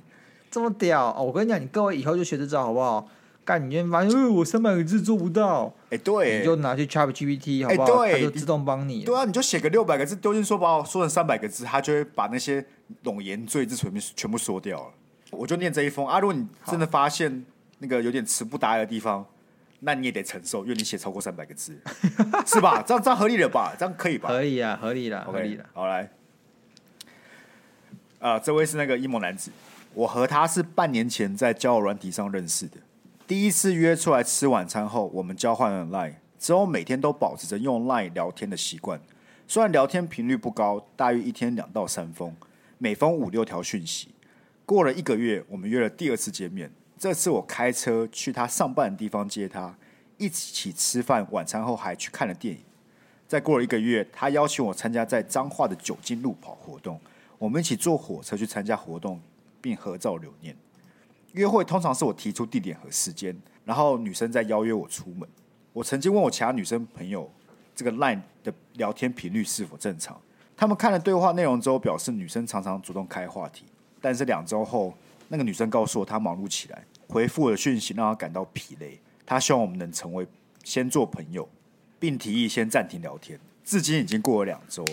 Speaker 2: 这么屌哦！我跟你讲，你各位以后就学这招好不好？干你今天发现，呃，我三百个字做不到，
Speaker 1: 哎、欸，对，
Speaker 2: 你就拿去 ChatGPT 好不好？欸、对，它就自动帮你。
Speaker 1: 对啊，你就写个六百个字丢进说，把我说成三百个字，它就会把那些冗言赘字全部全部说掉了。我就念这一封啊，如果你真的发现那个有点词不达意的地方。那你也得承受，因为你写超过三百个字，是吧？这样这样合理了吧？这样可以吧？
Speaker 2: 可以啊，合理了，合理了。
Speaker 1: 好来，啊、呃，这位是那个 emo 男子，我和他是半年前在交友软体上认识的，第一次约出来吃晚餐后，我们交换了 Line，之后每天都保持着用 Line 聊天的习惯，虽然聊天频率不高，大约一天两到三封，每封五六条讯息。过了一个月，我们约了第二次见面。这次我开车去他上班的地方接他，一起吃饭，晚餐后还去看了电影。再过了一个月，他邀请我参加在彰化的酒精路跑活动，我们一起坐火车去参加活动，并合照留念。约会通常是我提出地点和时间，然后女生再邀约我出门。我曾经问我其他女生朋友，这个 Line 的聊天频率是否正常？他们看了对话内容之后，表示女生常常主动开话题，但是两周后，那个女生告诉我，她忙碌起来，回复我的讯息让她感到疲累。她希望我们能成为先做朋友，并提议先暂停聊天。至今已经过了两周，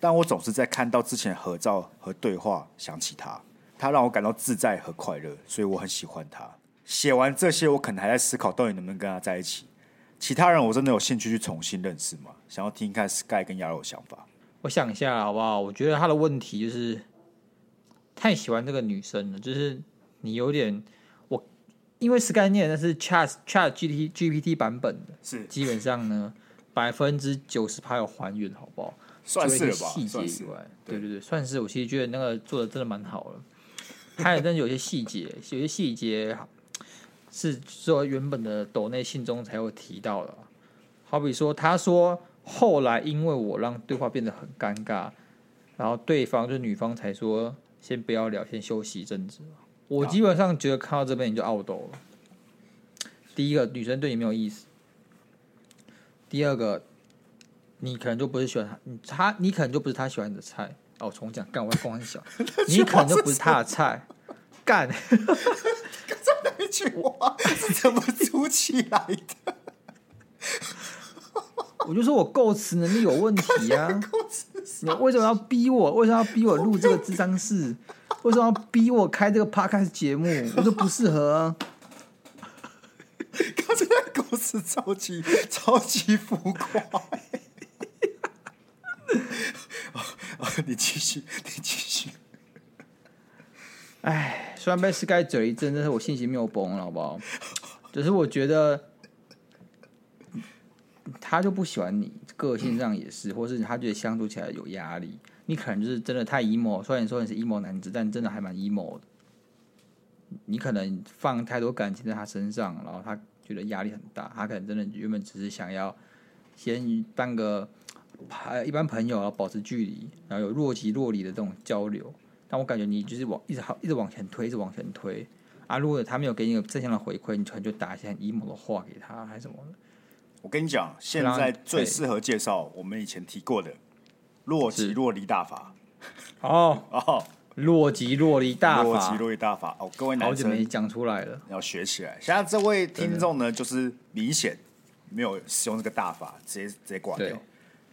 Speaker 1: 但我总是在看到之前合照和对话想起她。她让我感到自在和快乐，所以我很喜欢她。写完这些，我可能还在思考到底能不能跟她在一起。其他人我真的有兴趣去重新认识吗？想要听一看 Sky 跟鸭肉的想法。
Speaker 2: 我想一下好不好？我觉得他的问题就是。太喜欢这个女生了，就是你有点我，因为 Sky 念的是 Chat Chat GPT GPT 版本的，
Speaker 1: 是
Speaker 2: 基本上呢百分之九十趴有还原，好不好？
Speaker 1: 算是了吧，
Speaker 2: 细节以外，
Speaker 1: 对
Speaker 2: 对对对，算是。我其实觉得那个做的真的蛮好了，还有但是有些细节，有些细节是说原本的抖内信中才会提到的，好比说他说后来因为我让对话变得很尴尬，然后对方就女方才说。先不要聊，先休息一阵子。我基本上觉得看到这边你就懊恼了。第一个，女生对你没有意思；第二个，你可能就不是喜欢他，他你可能就不是他喜欢你的菜。哦，重讲，干我要光小，你可能就不是他的菜。干，
Speaker 1: 刚才那句话是怎么组起来的？
Speaker 2: 我就说我构词能力有问题啊！你为什么要逼我？为什么要逼我录这个智商室？为什么要逼我开这个 podcast 节目？我说不适合啊！
Speaker 1: 刚才那构词超级超级浮夸。你继续，你继续。
Speaker 2: 哎，虽然被 Sky 嘴一阵，但是我信心没有崩了，好不好？只是我觉得。他就不喜欢你，个性上也是，或是他觉得相处起来有压力。你可能就是真的太 emo，虽然说你是 emo 男子，但真的还蛮 emo 的。你可能放太多感情在他身上，然后他觉得压力很大。他可能真的原本只是想要先当个一般朋友，然后保持距离，然后有若即若离的这种交流。但我感觉你就是往一直好，一直往前推，一直往前推啊！如果他没有给你个正向的回馈，你可能就打一些很 emo 的话给他，还是什么的。
Speaker 1: 我跟你讲，现在最适合介绍我们以前提过的若 即若离大法。
Speaker 2: 哦哦，若即若离大法，
Speaker 1: 若即若离大法哦，各位男生
Speaker 2: 好久没讲出来了，
Speaker 1: 要学起来。现在这位听众呢，就是明显没有使用这个大法，直接直接挂掉。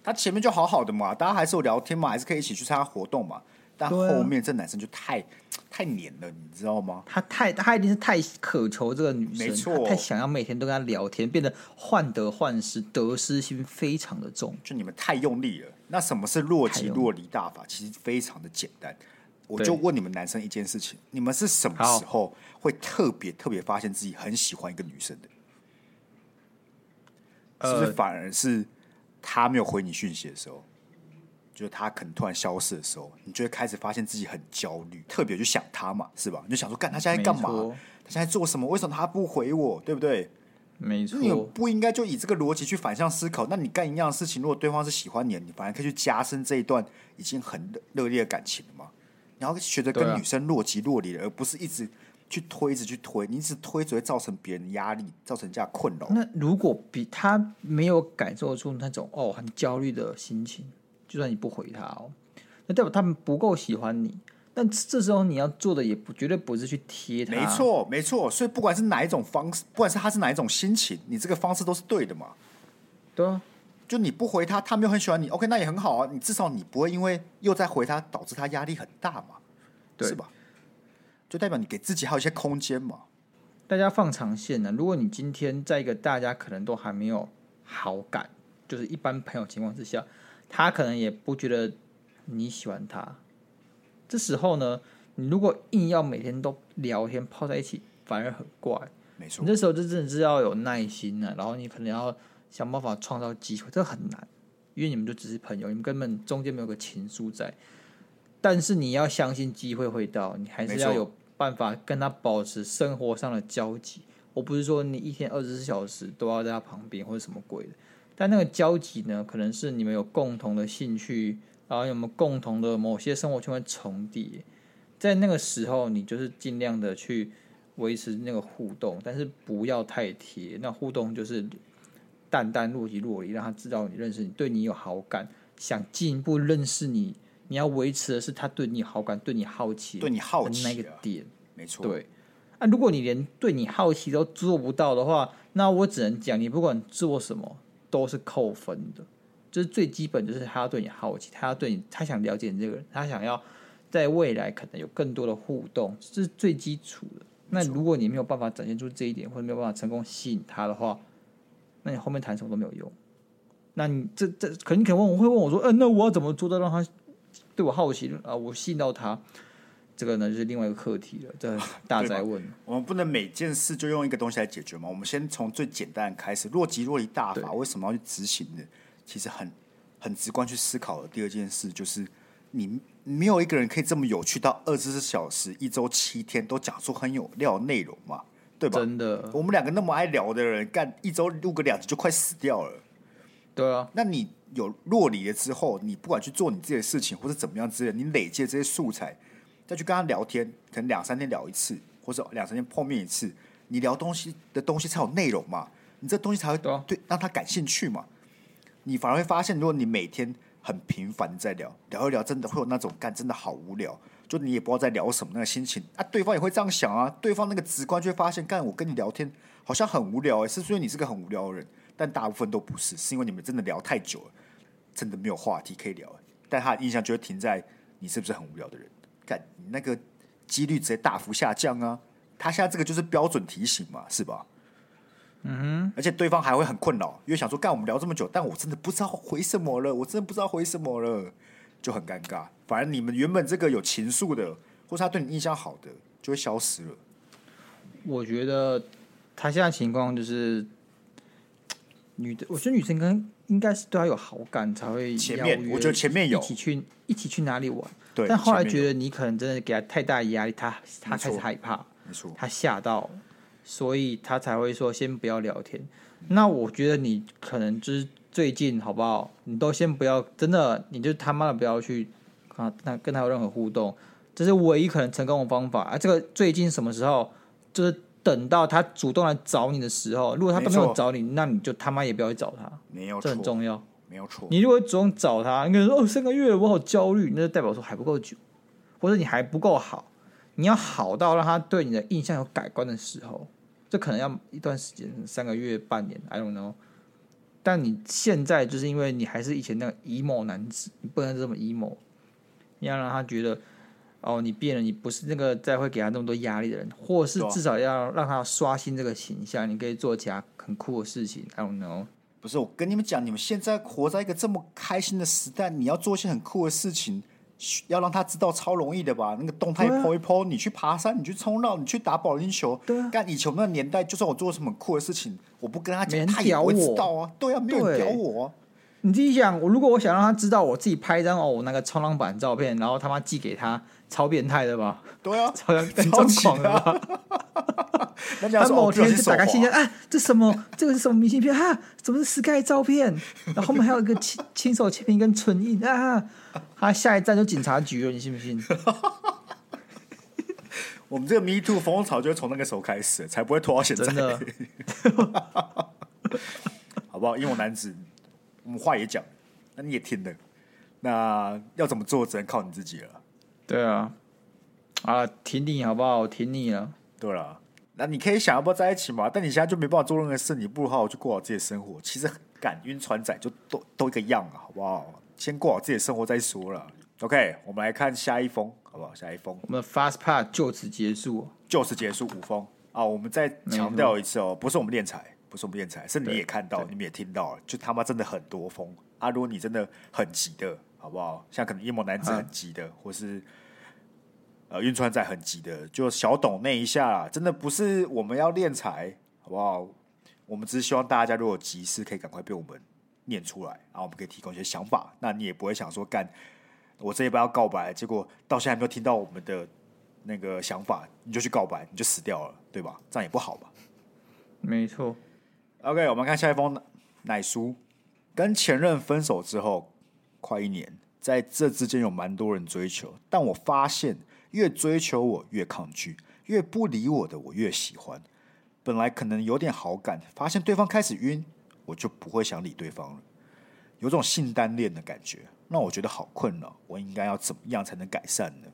Speaker 1: 他前面就好好的嘛，大家还是有聊天嘛，还是可以一起去参加活动嘛。但后面这男生就太。太黏了，你知道吗？
Speaker 2: 他太他一定是太渴求这个女生，没错，太想要每天都跟她聊天，变得患得患失，得失心非常的重。
Speaker 1: 就你们太用力了。那什么是若即若离大法？其实非常的简单。我就问你们男生一件事情：你们是什么时候会特别特别发现自己很喜欢一个女生的？是不是反而是他没有回你讯息的时候？就是他可能突然消失的时候，你就会开始发现自己很焦虑，特别去想他嘛，是吧？你就想说，干他现在干嘛？他现在做什么？为什么他不回我？对不对？
Speaker 2: 没错，
Speaker 1: 你不应该就以这个逻辑去反向思考。那你干一样的事情，如果对方是喜欢你的，你反而可以去加深这一段已经很热烈的感情了嘛？然后学着跟女生若即若离，而不是一直去推，一直去推，你一直推只会造成别人的压力，造成人家困扰。
Speaker 2: 那如果比他没有感受出那种哦很焦虑的心情，就算你不回他哦，那代表他们不够喜欢你。但这时候你要做的也不绝对不是去贴他，
Speaker 1: 没错没错。所以不管是哪一种方式，不管是他是哪一种心情，你这个方式都是对的嘛。
Speaker 2: 对啊，
Speaker 1: 就你不回他，他没有很喜欢你，OK，那也很好啊。你至少你不会因为又在回他，导致他压力很大嘛，
Speaker 2: 对
Speaker 1: 是吧？就代表你给自己还有一些空间嘛。
Speaker 2: 大家放长线呢，如果你今天在一个大家可能都还没有好感，就是一般朋友情况之下，他可能也不觉得你喜欢他。这时候呢，你如果硬要每天都聊天泡在一起，反而很怪。
Speaker 1: 没错，
Speaker 2: 你这时候就真的是要有耐心呢，然后你可能要想办法创造机会，这很难，因为你们就只是朋友，你们根本中间没有个情愫在。但是你要相信机会会到，你还是要有办法跟他保持生活上的交集。我不是说你一天二十四小时都要在他旁边或者什么鬼的，但那个交集呢，可能是你们有共同的兴趣。然后有没有共同的某些生活圈会重叠，在那个时候，你就是尽量的去维持那个互动，但是不要太贴。那互动就是淡淡若即若离，让他知道你认识你，对你有好感，想进一步认识你。你要维持的是他对你有好感，对你好奇，
Speaker 1: 对你好奇
Speaker 2: 那个点，
Speaker 1: 没错。
Speaker 2: 对，那、啊、如果你连对你好奇都做不到的话，那我只能讲，你不管做什么都是扣分的。就是最基本，就是他要对你好奇，他要对你，他想了解你这个人，他想要在未来可能有更多的互动，这是最基础的。那如果你没有办法展现出这一点，或者没有办法成功吸引他的话，那你后面谈什么都没有用。那你这这，可能你可问我会问我说，嗯、那我要怎么做到让他对我好奇啊？我吸引到他，这个呢就是另外一个课题了。这 大哉问，
Speaker 1: 我们不能每件事就用一个东西来解决嘛？我们先从最简单的开始，若即若离大法为什么要去执行呢？其实很很直观去思考的第二件事就是，你没有一个人可以这么有趣到二十四小时、一周七天都讲出很有料的内容嘛，对吧？
Speaker 2: 真的，
Speaker 1: 我们两个那么爱聊的人，干一周录个两集就快死掉了。
Speaker 2: 对啊，
Speaker 1: 那你有若离了之后，你不管去做你自己的事情或者怎么样之类，你累积这些素材，再去跟他聊天，可能两三天聊一次，或者两三天碰面一次，你聊东西的东西才有内容嘛，你这东西才会对、让他感兴趣嘛。你反而会发现，如果你每天很频繁的在聊聊一聊，真的会有那种干，真的好无聊，就你也不知道在聊什么那个心情啊。对方也会这样想啊，对方那个直观就会发现，干我跟你聊天好像很无聊哎，是因为你是个很无聊的人，但大部分都不是，是因为你们真的聊太久了，真的没有话题可以聊，但他的印象就会停在你是不是很无聊的人，干那个几率直接大幅下降啊。他现在这个就是标准提醒嘛，是吧？
Speaker 2: 嗯哼，
Speaker 1: 而且对方还会很困扰，因为想说，干我们聊这么久，但我真的不知道回什么了，我真的不知道回什么了，就很尴尬。反而你们原本这个有情愫的，或是他对你印象好的，就会消失了。
Speaker 2: 我觉得他现在情况就是女的，我觉得女生跟应该是对他有好感才会
Speaker 1: 前面，我觉得前面有
Speaker 2: 一起去一起去哪里玩，
Speaker 1: 对，
Speaker 2: 但后来觉得你可能真的给他太大压力，他他开始害怕，
Speaker 1: 没错，
Speaker 2: 他吓到。所以他才会说先不要聊天。那我觉得你可能就是最近好不好？你都先不要，真的，你就他妈的不要去啊，那跟他有任何互动，这是唯一可能成功的方法啊。这个最近什么时候？就是等到他主动来找你的时候。如果他都没有找你，那你就他妈也不要去找他。
Speaker 1: 没有，
Speaker 2: 这很重要。
Speaker 1: 没有错。
Speaker 2: 你如果主动找他，你可能说哦，三个月我好焦虑，那就代表说还不够久，或者你还不够好。你要好到让他对你的印象有改观的时候，这可能要一段时间，三个月、半年，I don't know。但你现在就是因为你还是以前那个 emo 男子，你不能这么 emo。你要让他觉得，哦，你变了，你不是那个再会给他那么多压力的人，或是至少要让他刷新这个形象。你可以做其他很酷的事情，I don't know。
Speaker 1: 不是，我跟你们讲，你们现在活在一个这么开心的时代，你要做一些很酷的事情。要让他知道超容易的吧？那个动态 po 一 po，你去爬山，你去冲浪，你去打保龄球。
Speaker 2: 对啊。
Speaker 1: 干以前那个年代，就算我做什么酷的事情，我不跟他讲，他也不会知道啊。对啊，没有人屌我啊。
Speaker 2: 你自己想，我如果我想让他知道我自己拍一张哦，我那个冲浪板照片，然后他妈寄给他，超变态的吧？
Speaker 1: 对啊，
Speaker 2: 超像更疯狂的吧？他某天就打开信箱，啊，这什么？这个是什么明信片？哈、啊，怎么是 Sky 照片？然后后面还有一个亲亲手签名跟唇印啊！他下一站就警察局了，你信不信？
Speaker 1: 我们这个 Me Too 风潮就从那个时候开始，才不会拖到现在。真的好不好？因为我男子。我们话也讲，那你也听的，那要怎么做，只能靠你自己了。
Speaker 2: 对啊，啊，挺你好不好？挺你了。
Speaker 1: 对了，那你可以想要不要在一起嘛？但你现在就没办法做任何事，你不如好好去过好自己的生活。其实敢晕船仔就都都一个样啊，好不好？先过好自己的生活再说了。OK，我们来看下一封，好不好？下一封，
Speaker 2: 我们的 Fast Part 就此结束，
Speaker 1: 就此结束五封啊！我们再强调一次哦，不是我们练财。不是我们练财，是你也看到，你们也听到了，就他妈真的很多封啊！如果你真的很急的，好不好？像可能阴谋男子很急的，啊、或是呃运川仔很急的，就小董那一下，真的不是我们要练财，好不好？我们只是希望大家如果急事，可以赶快被我们念出来，然后我们可以提供一些想法。那你也不会想说，干我这一班要告白，结果到现在还没有听到我们的那个想法，你就去告白，你就死掉了，对吧？这样也不好吧？
Speaker 2: 没错。
Speaker 1: OK，我们看下一封奶书。跟前任分手之后，快一年，在这之间有蛮多人追求，但我发现越追求我越抗拒，越不理我的我越喜欢。本来可能有点好感，发现对方开始晕，我就不会想理对方了，有种性单恋的感觉，让我觉得好困扰。我应该要怎么样才能改善呢？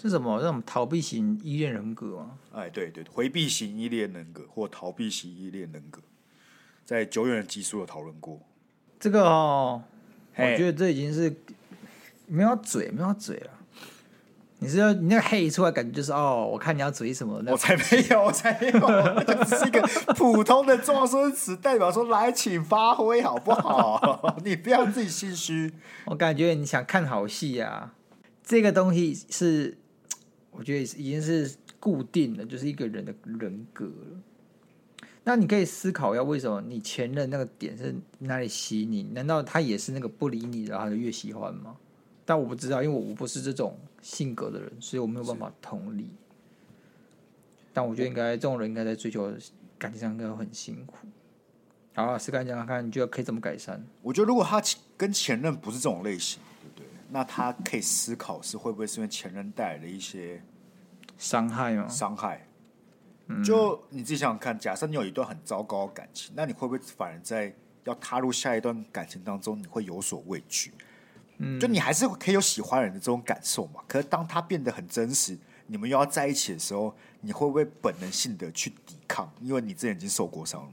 Speaker 2: 是什么？这种逃避型依恋人格吗？
Speaker 1: 哎，对对，回避型依恋人格或逃避型依恋人格，在久远的集数有讨论过。
Speaker 2: 这个哦，我觉得这已经是没有嘴，没有嘴了。你是要你那个黑出来，感觉就是哦，我看你要嘴什么？
Speaker 1: 我才没有，我才没有，那就只是一个 普通的状声词，代表说来，请发挥，好不好？你不要自己心虚。
Speaker 2: 我感觉你想看好戏啊，这个东西是。我觉得已经是固定的，就是一个人的人格了。那你可以思考一下，为什么你前任那个点是哪里吸引你？难道他也是那个不理你，然后他就越喜欢吗？但我不知道，因为我不是这种性格的人，所以我没有办法同理。但我觉得应该这种人应该在追求感情上应该会很辛苦。好啊，试看讲讲看，你觉得可以怎么改善？
Speaker 1: 我觉得如果他跟前任不是这种类型。那他可以思考是会不会是因为前任带来的一些
Speaker 2: 伤害吗？
Speaker 1: 伤害，就你自己想想看，假设你有一段很糟糕的感情，那你会不会反而在要踏入下一段感情当中，你会有所畏惧？嗯，就你还是可以有喜欢人的这种感受嘛？可是当他变得很真实，你们又要在一起的时候，你会不会本能性的去抵抗？因为你之前已经受过伤了，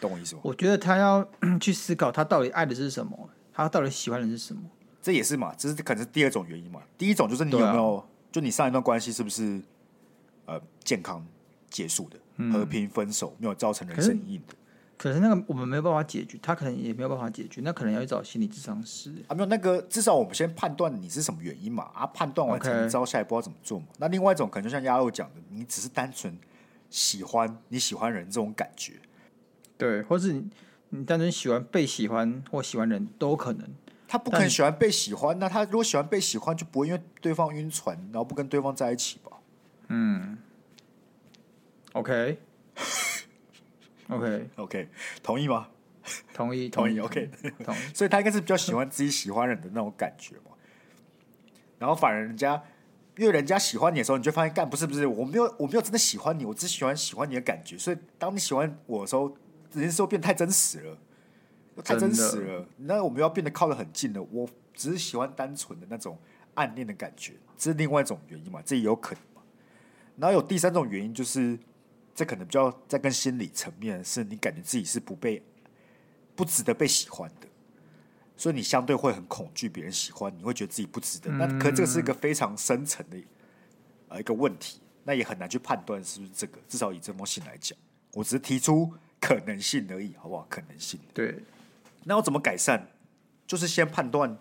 Speaker 1: 懂我意思吗？
Speaker 2: 我觉得他要 去思考，他到底爱的是什么。他到底喜欢的是什么？
Speaker 1: 这也是嘛，这是可能是第二种原因嘛。第一种就是你有没有，啊、就你上一段关系是不是呃健康结束的，嗯、和平分手，没有造成人生阴影的
Speaker 2: 可。是那个我们没有办法解决，他可能也没有办法解决，那可能要去找心理咨商师
Speaker 1: 啊。没有那个，至少我们先判断你是什么原因嘛。啊，判断完才能知道下一步要怎么做嘛。那另外一种可能就像鸭肉讲的，你只是单纯喜欢你喜欢人这种感觉，
Speaker 2: 对，或是你。你单纯喜欢被喜欢或喜欢人都可能，
Speaker 1: 他不可能喜欢被喜欢。那他如果喜欢被喜欢，就不会因为对方晕船，然后不跟对方在一起吧？
Speaker 2: 嗯，OK，OK，OK，、okay.
Speaker 1: okay. 同意吗？
Speaker 2: 同意，
Speaker 1: 同意，OK，同意。所以他应该是比较喜欢自己喜欢人的那种感觉嘛。然后反而人家，因为人家喜欢你的时候，你就发现，干不是不是，我没有我没有真的喜欢你，我只喜欢喜欢你的感觉。所以当你喜欢我的时候。人生变太真实了，太真实了。那我们要变得靠得很近了。我只是喜欢单纯的那种暗恋的感觉，这是另外一种原因嘛？这也有可？然后有第三种原因，就是这可能比较在跟心理层面，是你感觉自己是不被、不值得被喜欢的，所以你相对会很恐惧别人喜欢你，会觉得自己不值得。那可这个是一个非常深层的呃一个问题，那也很难去判断是不是这个。至少以这封信来讲，我只是提出。可能性而已，好不好？可能性。
Speaker 2: 对，
Speaker 1: 那我怎么改善？就是先判断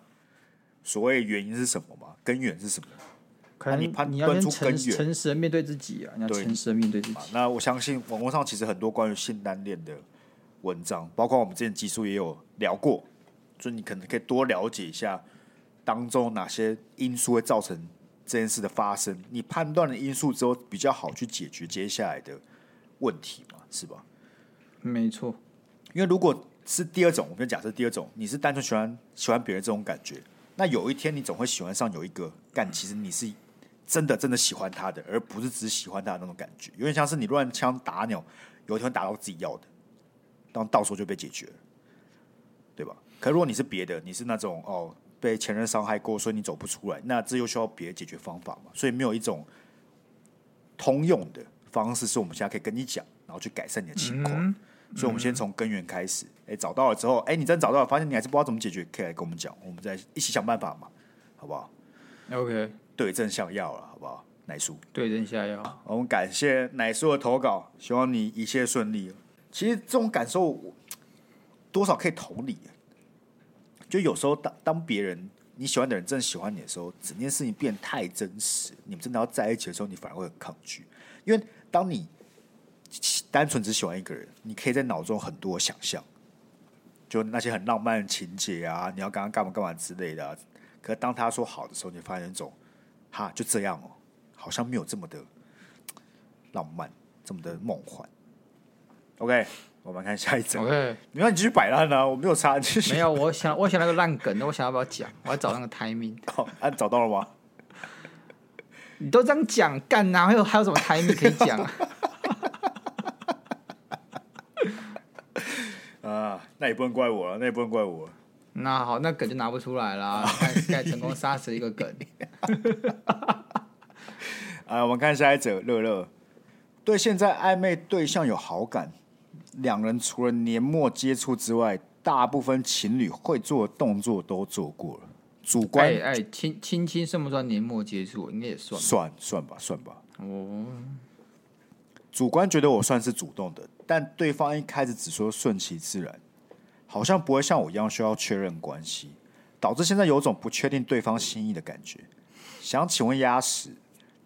Speaker 1: 所谓原因是什么嘛，根源是什么？
Speaker 2: 可能你判断出根源，诚实的面对自己啊，你要诚实的面对自己。
Speaker 1: 那我相信网络上其实很多关于性单恋的文章，包括我们之前集数也有聊过，所以你可能可以多了解一下当中哪些因素会造成这件事的发生。你判断了因素之后，比较好去解决接下来的问题嘛，是吧？
Speaker 2: 没错，
Speaker 1: 因为如果是第二种，我们假设第二种，你是单纯喜欢喜欢别人这种感觉，那有一天你总会喜欢上有一个但，其实你是真的真的喜欢他的，而不是只喜欢他的那种感觉，有点像是你乱枪打鸟，有一天打到自己要的，当到时候就被解决了，对吧？可如果你是别的，你是那种哦被前任伤害过，所以你走不出来，那这又需要别的解决方法嘛？所以没有一种通用的方式是我们现在可以跟你讲，然后去改善你的情况。嗯所以，我们先从根源开始。哎、嗯，找到了之后，哎，你真找到了，发现你还是不知道怎么解决，可以来跟我们讲，我们再一起想办法嘛，好不好
Speaker 2: ？OK，
Speaker 1: 对症下药了，好不好？奶叔，
Speaker 2: 对症下药。
Speaker 1: 我们感谢奶叔的投稿，希望你一切顺利。其实这种感受多少可以同理。就有时候当当别人你喜欢的人真的喜欢你的时候，整件事情变太真实，你们真的要在一起的时候，你反而会很抗拒，因为当你。单纯只喜欢一个人，你可以在脑中很多想象，就那些很浪漫的情节啊，你要跟他干嘛干嘛之类的啊。可是当他说好的时候，你发现一种，哈，就这样哦，好像没有这么的 浪漫，这么的梦幻。OK，我们看下一则。
Speaker 2: OK，
Speaker 1: 你让你继续摆烂啊，我没有插进去。
Speaker 2: 没有，我想，我想那个烂梗，我想要不要讲？我要找那个 timing。
Speaker 1: 好，啊，找到了吗？
Speaker 2: 你都这样讲干哪？还有还有什么 timing 可以讲 啊？
Speaker 1: 那也不能怪我了，那也不能怪我。
Speaker 2: 那好，那梗就拿不出来了。该成功杀死一个梗。
Speaker 1: 啊，我们看下一者，乐乐对现在暧昧对象有好感，两人除了年末接触之外，大部分情侣会做的动作都做过了。主观
Speaker 2: 哎哎，亲亲亲算不算年末接触？应该也算。
Speaker 1: 算算吧，算吧。
Speaker 2: 哦。
Speaker 1: 主观觉得我算是主动的，但对方一开始只说顺其自然。好像不会像我一样需要确认关系，导致现在有种不确定对方心意的感觉。想请问鸭屎，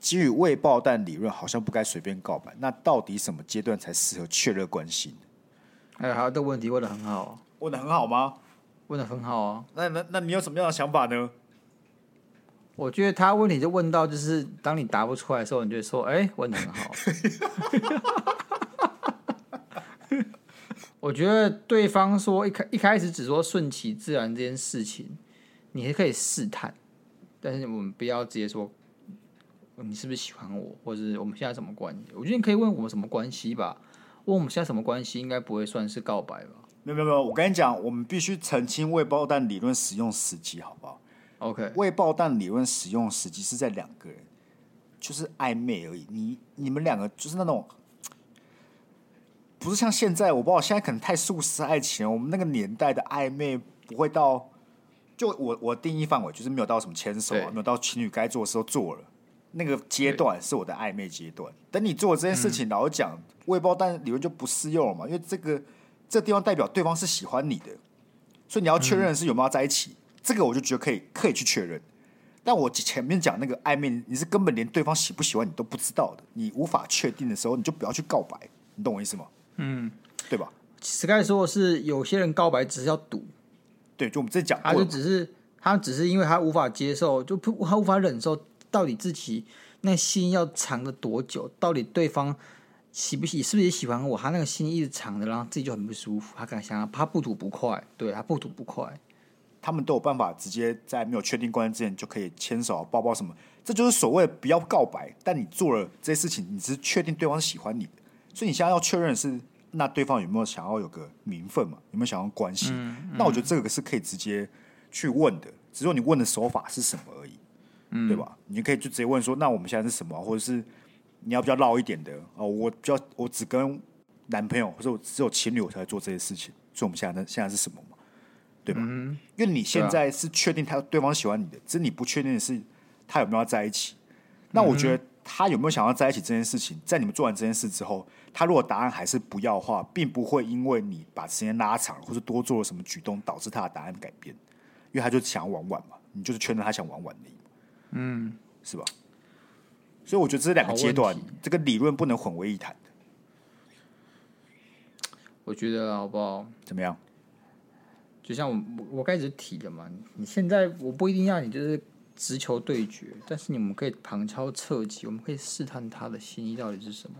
Speaker 1: 基于未爆弹理论，好像不该随便告白。那到底什么阶段才适合确认关系呢？
Speaker 2: 哎，好，这个问题问的很好，
Speaker 1: 问的很好吗？
Speaker 2: 问的很好啊。
Speaker 1: 那那那你有什么样的想法呢？
Speaker 2: 我觉得他问题就问到，就是当你答不出来的时候，你就说：“哎，问的很好。”我觉得对方说一开一开始只说顺其自然这件事情，你还可以试探，但是我们不要直接说你是不是喜欢我，或者是我们现在什么关系？我觉得你可以问我们什么关系吧。问我们现在什么关系，应该不会算是告白吧？
Speaker 1: 没有没有没有，我跟你讲，我们必须澄清未爆弹理论使用时机，好不好
Speaker 2: ？OK，
Speaker 1: 未爆弹理论使用时机是在两个人就是暧昧而已，你你们两个就是那种。不是像现在，我不知道现在可能太速食爱情。我们那个年代的暧昧不会到，就我我定义范围就是没有到什么牵手啊，没有到情侣该做的时候做了，那个阶段是我的暧昧阶段。等你做这件事情，老实讲，未爆弹理论就不适用了嘛，因为这个这个地方代表对方是喜欢你的，所以你要确认的是有没有在一起。这个我就觉得可以可以去确认。但我前面讲那个暧昧，你是根本连对方喜不喜欢你都不知道的，你无法确定的时候，你就不要去告白，你懂我意思吗？
Speaker 2: 嗯，
Speaker 1: 对吧
Speaker 2: ？Sky 说的是有些人告白只是要赌，
Speaker 1: 对，就我们这讲，
Speaker 2: 他就只是他只是因为他无法接受，就不他无法忍受到底自己那心要藏了多久，到底对方喜不喜，是不是也喜欢我？他那个心一直藏着，然后自己就很不舒服，他敢想他不赌不快，对他不赌不快，
Speaker 1: 他们都有办法直接在没有确定关系之前就可以牵手抱抱什么，这就是所谓不要告白，但你做了这些事情，你只是确定对方是喜欢你的。所以你现在要确认的是，那对方有没有想要有个名分嘛？有没有想要关系？那我觉得这个是可以直接去问的，只是说你问的手法是什么而已，嗯、对吧？你可以就直接问说，那我们现在是什么？或者是你要比较绕一点的哦？我比较我只跟男朋友，或者我只有情侣我才会做这些事情。所以我们现在现在是什么嘛？对吧？嗯、因为你现在是确定他对方喜欢你的，只是你不确定的是他有没有要在一起。那我觉得。他有没有想要在一起这件事情，在你们做完这件事之后，他如果答案还是不要的话，并不会因为你把时间拉长，或者多做了什么举动，导致他的答案改变，因为他就想要玩玩嘛，你就是确认他想玩玩的，
Speaker 2: 嗯，
Speaker 1: 是吧？所以我觉得这是两个阶段，这个理论不能混为一谈的。
Speaker 2: 我觉得好不好？
Speaker 1: 怎么样？
Speaker 2: 就像我我开始提的嘛，你现在我不一定要你就是直球对决，但是你们可以旁敲侧击，我们可以试探他的心意到底是什么，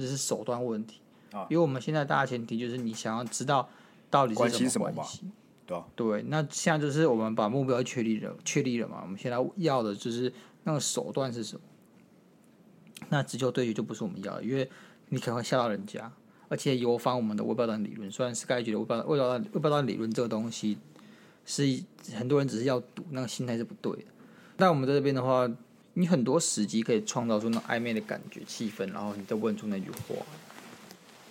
Speaker 2: 这是手段问题啊。因为我们现在大前提就是你想要知道到底是什么关系，
Speaker 1: 对啊，
Speaker 2: 对。那现在就是我们把目标确立了，确立了嘛，我们现在要的就是那个手段是什么？那直球对决就不是我们要的，因为你可能会吓到人家。而且有仿我们的微爆弹理论，虽然 Sky 觉得微爆微爆弹微爆弹理论这个东西是很多人只是要赌，那个心态是不对的。那我们在这边的话，你很多时机可以创造出那暧昧的感觉、气氛，然后你再问出那句话，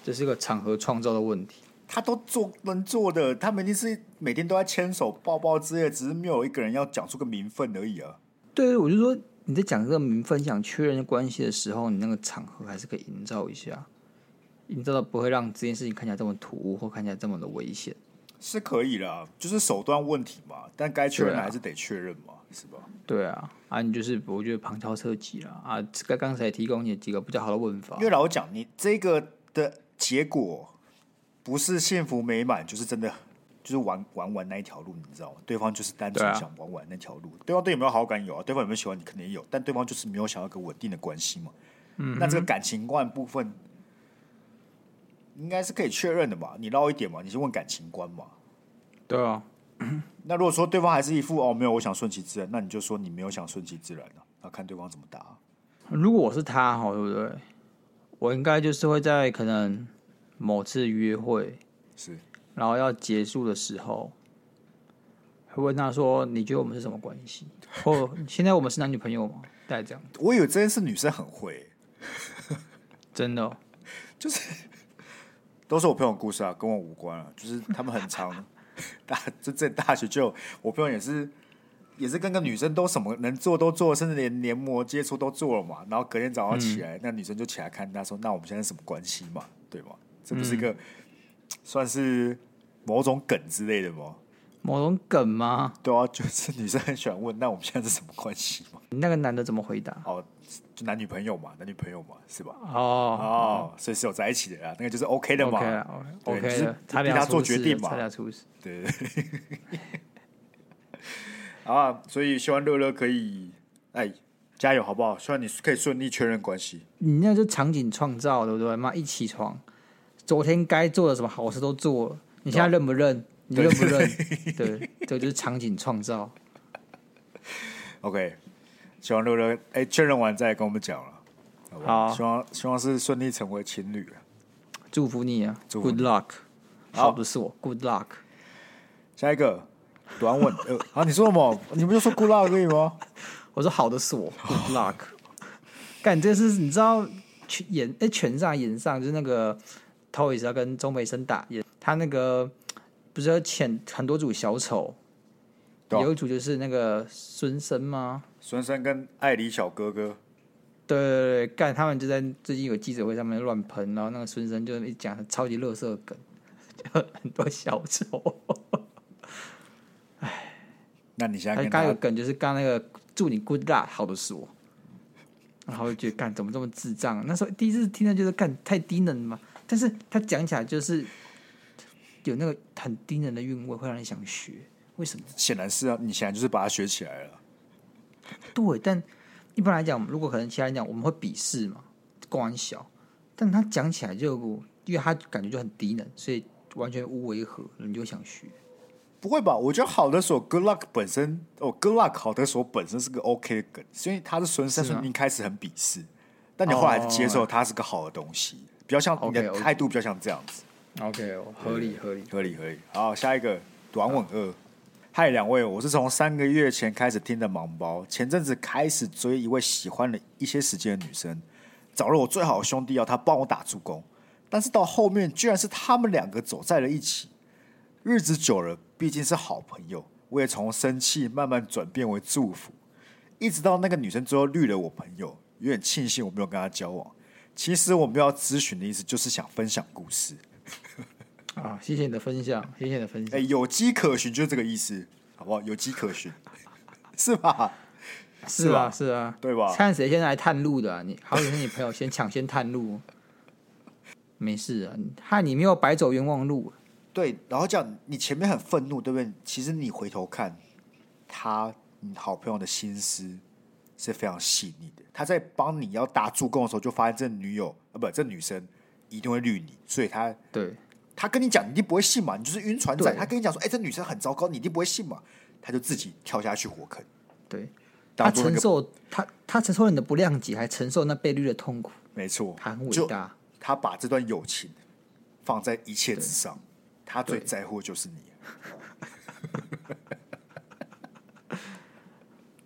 Speaker 2: 这是一个场合创造的问题。
Speaker 1: 他都做能做的，他们一定是每天都在牵手抱抱之类，只是没有一个人要讲出个名分而已啊。
Speaker 2: 对，我就说你在讲这个名分、想确认关系的时候，你那个场合还是可以营造一下。你知道不会让这件事情看起来这么突兀，或看起来这么的危险，是
Speaker 1: 可以啦，就是手段问题嘛。但该确认还是得确认嘛，是吧？
Speaker 2: 对啊，啊，你就是我觉得旁敲侧击了啊。刚刚才提供你几个比较好的问法，
Speaker 1: 因为老实讲，你这个的结果不是幸福美满，就是真的就是玩玩玩那一条路，你知道吗？对方就是单纯想玩玩那条路，对啊，对方对你有没有好感有啊？对方有没有喜欢你？肯定有，但对方就是没有想要一个稳定的关系嘛。嗯，那这个感情观部分。应该是可以确认的吧？你捞一点嘛？你先问感情观嘛？
Speaker 2: 对啊。
Speaker 1: 那如果说对方还是一副哦没有，我想顺其自然，那你就说你没有想顺其自然了，那看对方怎么答。
Speaker 2: 如果我是他哈，对不对？我应该就是会在可能某次约会
Speaker 1: 是，
Speaker 2: 然后要结束的时候，会问他说：“你觉得我们是什么关系？或现在我们是男女朋友吗？”大概这样。
Speaker 1: 我以为这件事女生很会，
Speaker 2: 真的、哦，
Speaker 1: 就是。都是我朋友故事啊，跟我无关啊。就是他们很长 大，就在大学就我朋友也是，也是跟个女生都什么能做都做，甚至连黏膜接触都做了嘛。然后隔天早上起来，嗯、那女生就起来看他说：“那我们现在什么关系嘛？对吗？这不是一个、嗯、算是某种梗之类的吗？
Speaker 2: 某种梗吗？
Speaker 1: 对啊，就是女生很喜欢问：那我们现在是什么关系嘛？
Speaker 2: 那个男的怎么回答？
Speaker 1: 哦。就男女朋友嘛，男女朋友嘛，是吧？
Speaker 2: 哦哦，
Speaker 1: 所以是有在一起的啦，那个就是 OK 的嘛
Speaker 2: ，OK，
Speaker 1: 就是他替他做决定嘛，对对对。啊，所以希望乐乐可以，哎，加油好不好？希望你可以顺利确认关系。
Speaker 2: 你那就场景创造，对不对？妈，一起床，昨天该做的什么好事都做了，你现在认不认？你认不认？对，这就是场景创造。
Speaker 1: OK。希望六六哎，确认完再跟我们讲了，好不好？好，希望希望是顺利成为情侣，
Speaker 2: 祝福你啊！Good luck，好的是我，Good luck。
Speaker 1: 下一个短吻呃，啊，你说什么？你不就说 Good luck 可以吗？
Speaker 2: 我说好的是我，Good luck。干，这是你知道拳演哎拳上演上就是那个 Toys 要跟钟培生打演，他那个不是要请很多组小丑，有一组就是那个孙生吗？
Speaker 1: 孙生跟艾里小哥哥，
Speaker 2: 对对对，干他们就在最近有记者会上面乱喷，然后那个孙生就一讲超级乐色梗，就很多小丑。哎，
Speaker 1: 那你现在
Speaker 2: 他刚有梗就是刚那个祝你 good luck 好的是我，然后就觉得干怎么这么智障？那时候第一次听到就是干太低能了嘛，但是他讲起来就是有那个很低能的韵味，会让你想学。为什么？
Speaker 1: 显然是啊，你现在就是把它学起来了。
Speaker 2: 对，但一般来讲，如果可能其他人讲，我们会鄙视嘛，关小。但他讲起来就，因为他感觉就很低能，所以完全无违和，你就想学。
Speaker 1: 不会吧？我觉得好的手 Good Luck 本身，哦，Good Luck 好的手本身是个 OK 的梗，所以他是孙生一开始很鄙视，但你后来接受他是个好的东西，哦、比较像你的态度比较像这样子。
Speaker 2: OK，, 合理合理
Speaker 1: 合理合理。好，下一个短吻二。嗨，两位，我是从三个月前开始听的盲包，前阵子开始追一位喜欢了一些时间的女生，找了我最好的兄弟要他帮我打助攻，但是到后面居然是他们两个走在了一起，日子久了毕竟是好朋友，我也从生气慢慢转变为祝福，一直到那个女生最后绿了我朋友，有点庆幸我没有跟她交往。其实我们要咨询的意思就是想分享故事。
Speaker 2: 啊，谢谢你的分享，谢谢你的分享。
Speaker 1: 哎、欸，有迹可循就是这个意思，好不好？有迹可循，是吧？
Speaker 2: 是吧？是啊，
Speaker 1: 对吧？
Speaker 2: 看谁先来探路的、啊，你好，像是你朋友先抢先探路。没事啊，害你没有白走冤枉路。
Speaker 1: 对，然后这样你前面很愤怒，对不对？其实你回头看他，你好朋友的心思是非常细腻的。他在帮你要打助攻的时候，就发现这女友啊，不，这女生一定会绿你，所以他
Speaker 2: 对
Speaker 1: 他跟你讲，你一定不会信嘛，你就是晕船仔。他跟你讲说，哎，这女生很糟糕，你一定不会信嘛，他就自己跳下去火坑。
Speaker 2: 对，他承受他他承受了你的不谅解，还承受那被绿的痛苦。
Speaker 1: 没错，
Speaker 2: 他很伟大。
Speaker 1: 他把这段友情放在一切之上，他最在乎的就是你。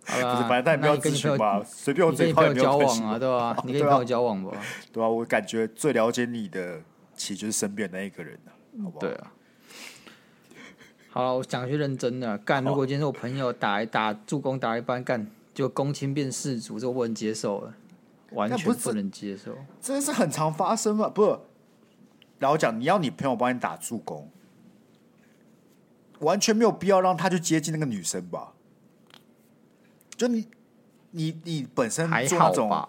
Speaker 1: 不是，反正他也没有咨询吧，随便我嘴炮也没有
Speaker 2: 交往啊，对吧、啊？你跟你朋友交往吧，
Speaker 1: 对吧、啊？我感觉最了解你的，其实就是身边那一个人了，好不好？
Speaker 2: 对啊。好了，我讲句认真的，干！如果今天是我朋友打一打助攻打一半干，就公亲变事主，这我不能接受了，完全不能接受。
Speaker 1: 这是很常发生嘛？不，然后讲你要你朋友帮你打助攻，完全没有必要让他去接近那个女生吧？就你，你，你本身做那种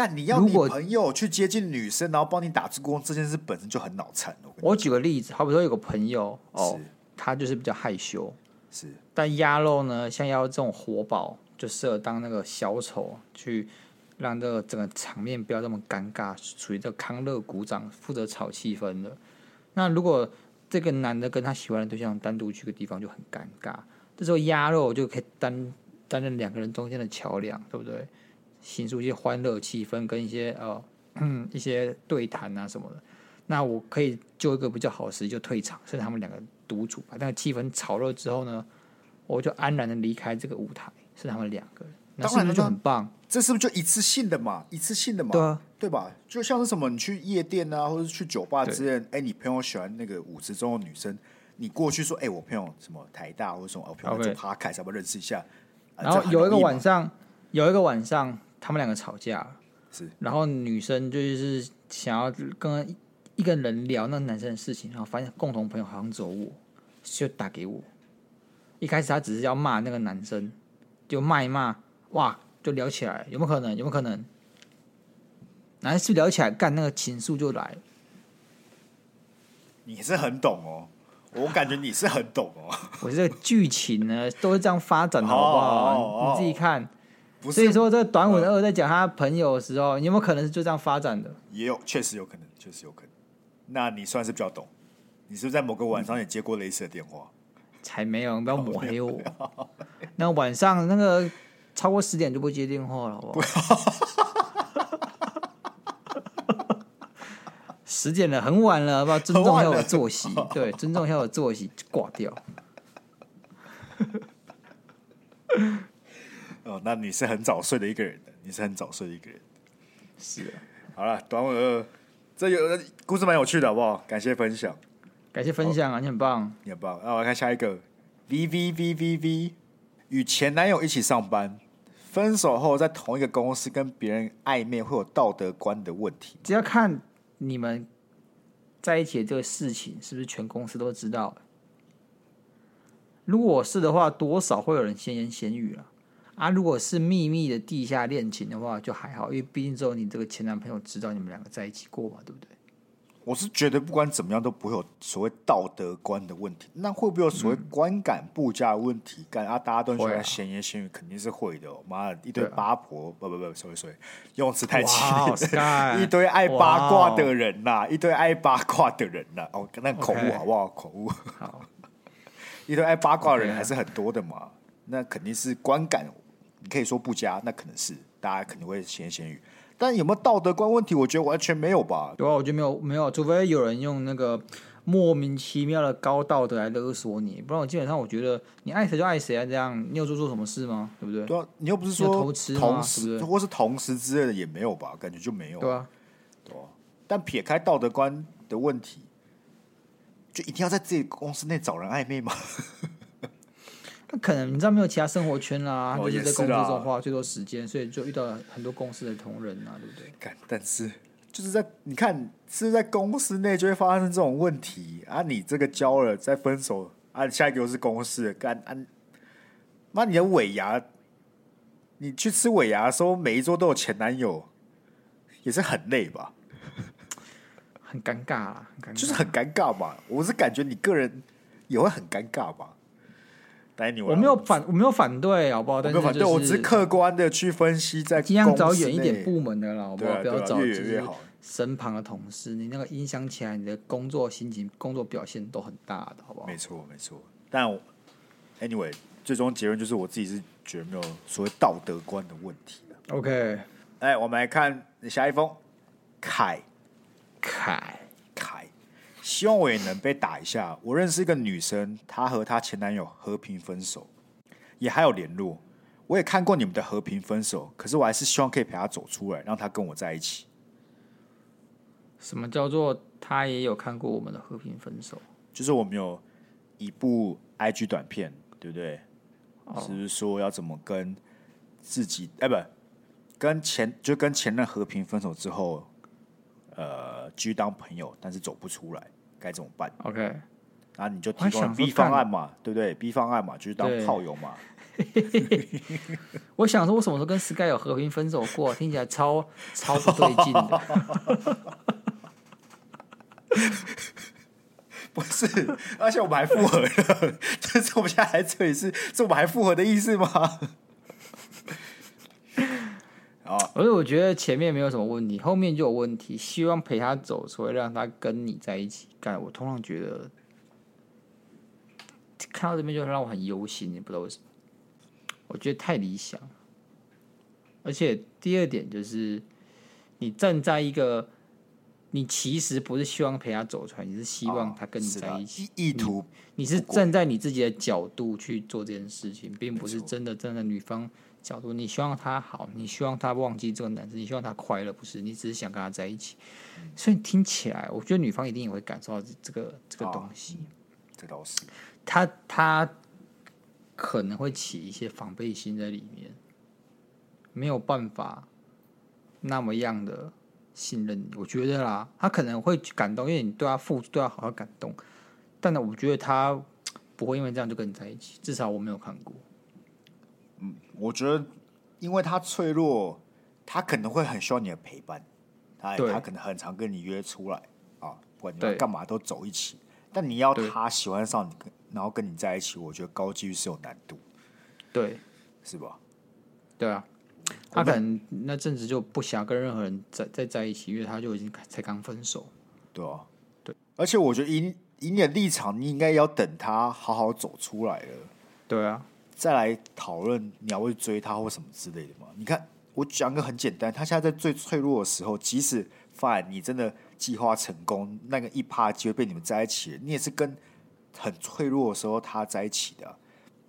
Speaker 1: 干，你要你朋友去接近女生，然后帮你打助攻，这件事本身就很脑残。
Speaker 2: 我举个例子，好比说有个朋友哦，他就是比较害羞，
Speaker 1: 是，
Speaker 2: 但鸭肉呢，像鸭肉这种活宝，就适合当那个小丑，去让这个整个场面不要这么尴尬，属于这个康乐鼓掌负责炒气氛的。那如果这个男的跟他喜欢的对象单独去个地方，就很尴尬，这时候鸭肉就可以担。担任两个人中间的桥梁，对不对？形塑一些欢乐气氛，跟一些呃一些对谈啊什么的。那我可以就一个比较好的时机就退场，剩他们两个独处，把那个气氛炒热之后呢，我就安然的离开这个舞台，是他们两个人。那是不是就很棒？
Speaker 1: 这是不是就一次性的嘛？一次性的嘛？
Speaker 2: 对啊，
Speaker 1: 对吧？就像是什么，你去夜店啊，或者是去酒吧之类，哎，你朋友喜欢那个舞池中的女生，你过去说，哎，我朋友什么台大或者什么，我朋友在爬凯，要不要认识一下？
Speaker 2: 然后有一个晚上，有一个晚上，他们两个吵架，
Speaker 1: 是。然
Speaker 2: 后女生就是想要跟一个人聊那个男生的事情，然后发现共同朋友好像只有我，就打给我。一开始他只是要骂那个男生，就骂一骂，哇，就聊起来，有没有可能？有没有可能？男生聊起来，干那个情愫就来。
Speaker 1: 你是很懂哦。我感觉你是很懂哦。
Speaker 2: 我这个剧情呢都是这样发展的，好不好？
Speaker 1: 哦哦、
Speaker 2: 你自己看。所以说，这个短吻二在讲他朋友的时候，你有没有可能是就这样发展的？
Speaker 1: 也有，确实有可能，确实有可能。那你算是比较懂。你是不是在某个晚上也接过类似的电话？
Speaker 2: 才没有，你不要抹黑我。那晚上那个超过十点就不接电话了，好不好？十点了，很晚了，好不好？尊重一下我的作息，对，尊重一下我的作息，挂掉。
Speaker 1: 哦，那你是很早睡的一个人的，你是很早睡的一个人。
Speaker 2: 是啊，
Speaker 1: 好了，短吻二，这有故事蛮有趣的，好不好？感谢分享，
Speaker 2: 感谢分享啊，你很棒，
Speaker 1: 你很棒。那我来看下一个，V V V V V，与前男友一起上班，分手后在同一个公司跟别人暧昧，会有道德观的问题。
Speaker 2: 只要看。你们在一起的这个事情，是不是全公司都知道？如果是的话，多少会有人闲言闲语了啊。如果是秘密的地下恋情的话，就还好，因为毕竟只有你这个前男朋友知道你们两个在一起过嘛，对不对？
Speaker 1: 我是觉得不管怎么样都不会有所谓道德观的问题，那会不会有所谓观感不佳的问题？干、嗯、啊，大家都喜欢闲言闲语，肯定是会的、哦。妈的，一堆八婆，不不不，sorry sorry，用词太激烈，一堆爱八卦的人呐、啊，一堆爱八卦的人呐、啊。哦，那口误好不好？口误。好，一堆爱八卦的人还是很多的嘛。那肯定是观感，你可以说不加，那可能是大家肯定会闲言闲语。但有没有道德观问题？我觉得完全没有吧。
Speaker 2: 对啊，我觉得没有，没有，除非有人用那个莫名其妙的高道德来勒索你，不然我基本上我觉觉得你爱谁就爱谁啊，这样你有做错什么事吗？对不对？
Speaker 1: 对啊，你又不是说
Speaker 2: 偷吃
Speaker 1: 同时或是同时之类的也没有吧？感觉就没有。
Speaker 2: 对啊，
Speaker 1: 对啊。但撇开道德观的问题，就一定要在自己公司内找人暧昧吗？
Speaker 2: 那可能你知道没有其他生活圈啦、啊，哦、就是在工作中花最多时间，所以就遇到了很多公司的同仁啊，对不对？
Speaker 1: 但是就是在你看是在公司内就会发生这种问题啊！你这个交了再分手啊，下一个又是公司的干啊！那，你的尾牙，你去吃尾牙的时候，每一桌都有前男友，也是很累吧？
Speaker 2: 很尴尬啦，很尴尬
Speaker 1: 就是很尴尬嘛。我是感觉你个人也会很尴尬吧。
Speaker 2: 我没有反，我没有反对，好不好？我没有反对，
Speaker 1: 我只是客观的去分析，在
Speaker 2: 尽量找远一点部门的啦，好不好？
Speaker 1: 啊、
Speaker 2: 不要找
Speaker 1: 越远越好。
Speaker 2: 身旁的同事，你那个影响起来，你的工作心情、工作表现都很大的，好不好？
Speaker 1: 没错，没错。但 anyway，最终结论就是我自己是觉得没有所谓道德观的问题。
Speaker 2: OK，
Speaker 1: 哎，我们来看下一封，
Speaker 2: 凯，
Speaker 1: 凯。希望我也能被打一下。我认识一个女生，她和她前男友和平分手，也还有联络。我也看过你们的和平分手，可是我还是希望可以陪她走出来，让她跟我在一起。
Speaker 2: 什么叫做她也有看过我们的和平分手？
Speaker 1: 就是我们有一部 IG 短片，对不对？
Speaker 2: 哦、
Speaker 1: 是说要怎么跟自己哎，不跟前就跟前任和平分手之后，呃，继续当朋友，但是走不出来。该怎么办
Speaker 2: ？OK，
Speaker 1: 然后你就提供 B 方案嘛，对不对？B 方案嘛，就是当炮友嘛。
Speaker 2: 我想说，我什么时候跟 Sky 有和平分手过？听起来超 超不对劲的。
Speaker 1: 不是，而且我们还复合了。这是我们现在还这里是，是我们还复合的意思吗？
Speaker 2: 而且我觉得前面没有什么问题，后面就有问题。希望陪他走所以，让他跟你在一起干。我通常觉得看到这边就让我很忧心，也不知道为什么。我觉得太理想。而且第二点就是，你站在一个，你其实不是希望陪他走出来，你是希望他跟你在一起，
Speaker 1: 意图
Speaker 2: 你，你是站在你自己的角度去做这件事情，并不是真的站在女方。角度，你希望他好，你希望他忘记这个男生，你希望他快乐，不是？你只是想跟他在一起。嗯、所以听起来，我觉得女方一定也会感受到这个这个东西。
Speaker 1: 啊、这倒是。
Speaker 2: 他他可能会起一些防备心在里面，没有办法那么样的信任你。我觉得啦，他可能会感动，因为你对他付出，对他好好感动。但呢，我觉得他不会因为这样就跟你在一起。至少我没有看过。
Speaker 1: 嗯，我觉得，因为他脆弱，他可能会很需要你的陪伴，他他可能很常跟你约出来啊，不管你要干嘛都走一起。但你要他喜欢上你，然后跟你在一起，我觉得高几率是有难度，
Speaker 2: 对，
Speaker 1: 是吧？
Speaker 2: 对啊，他可能那阵子就不想跟任何人再再在一起，因为他就已经才刚分手，
Speaker 1: 对啊，
Speaker 2: 对。
Speaker 1: 而且我觉得以以你的立场，你应该要等他好好走出来了，
Speaker 2: 对啊。
Speaker 1: 再来讨论你要会追他或什么之类的吗？你看，我讲个很简单，他现在在最脆弱的时候，即使 fine，你真的计划成功，那个一趴机会被你们在一起，你也是跟很脆弱的时候他在一起的，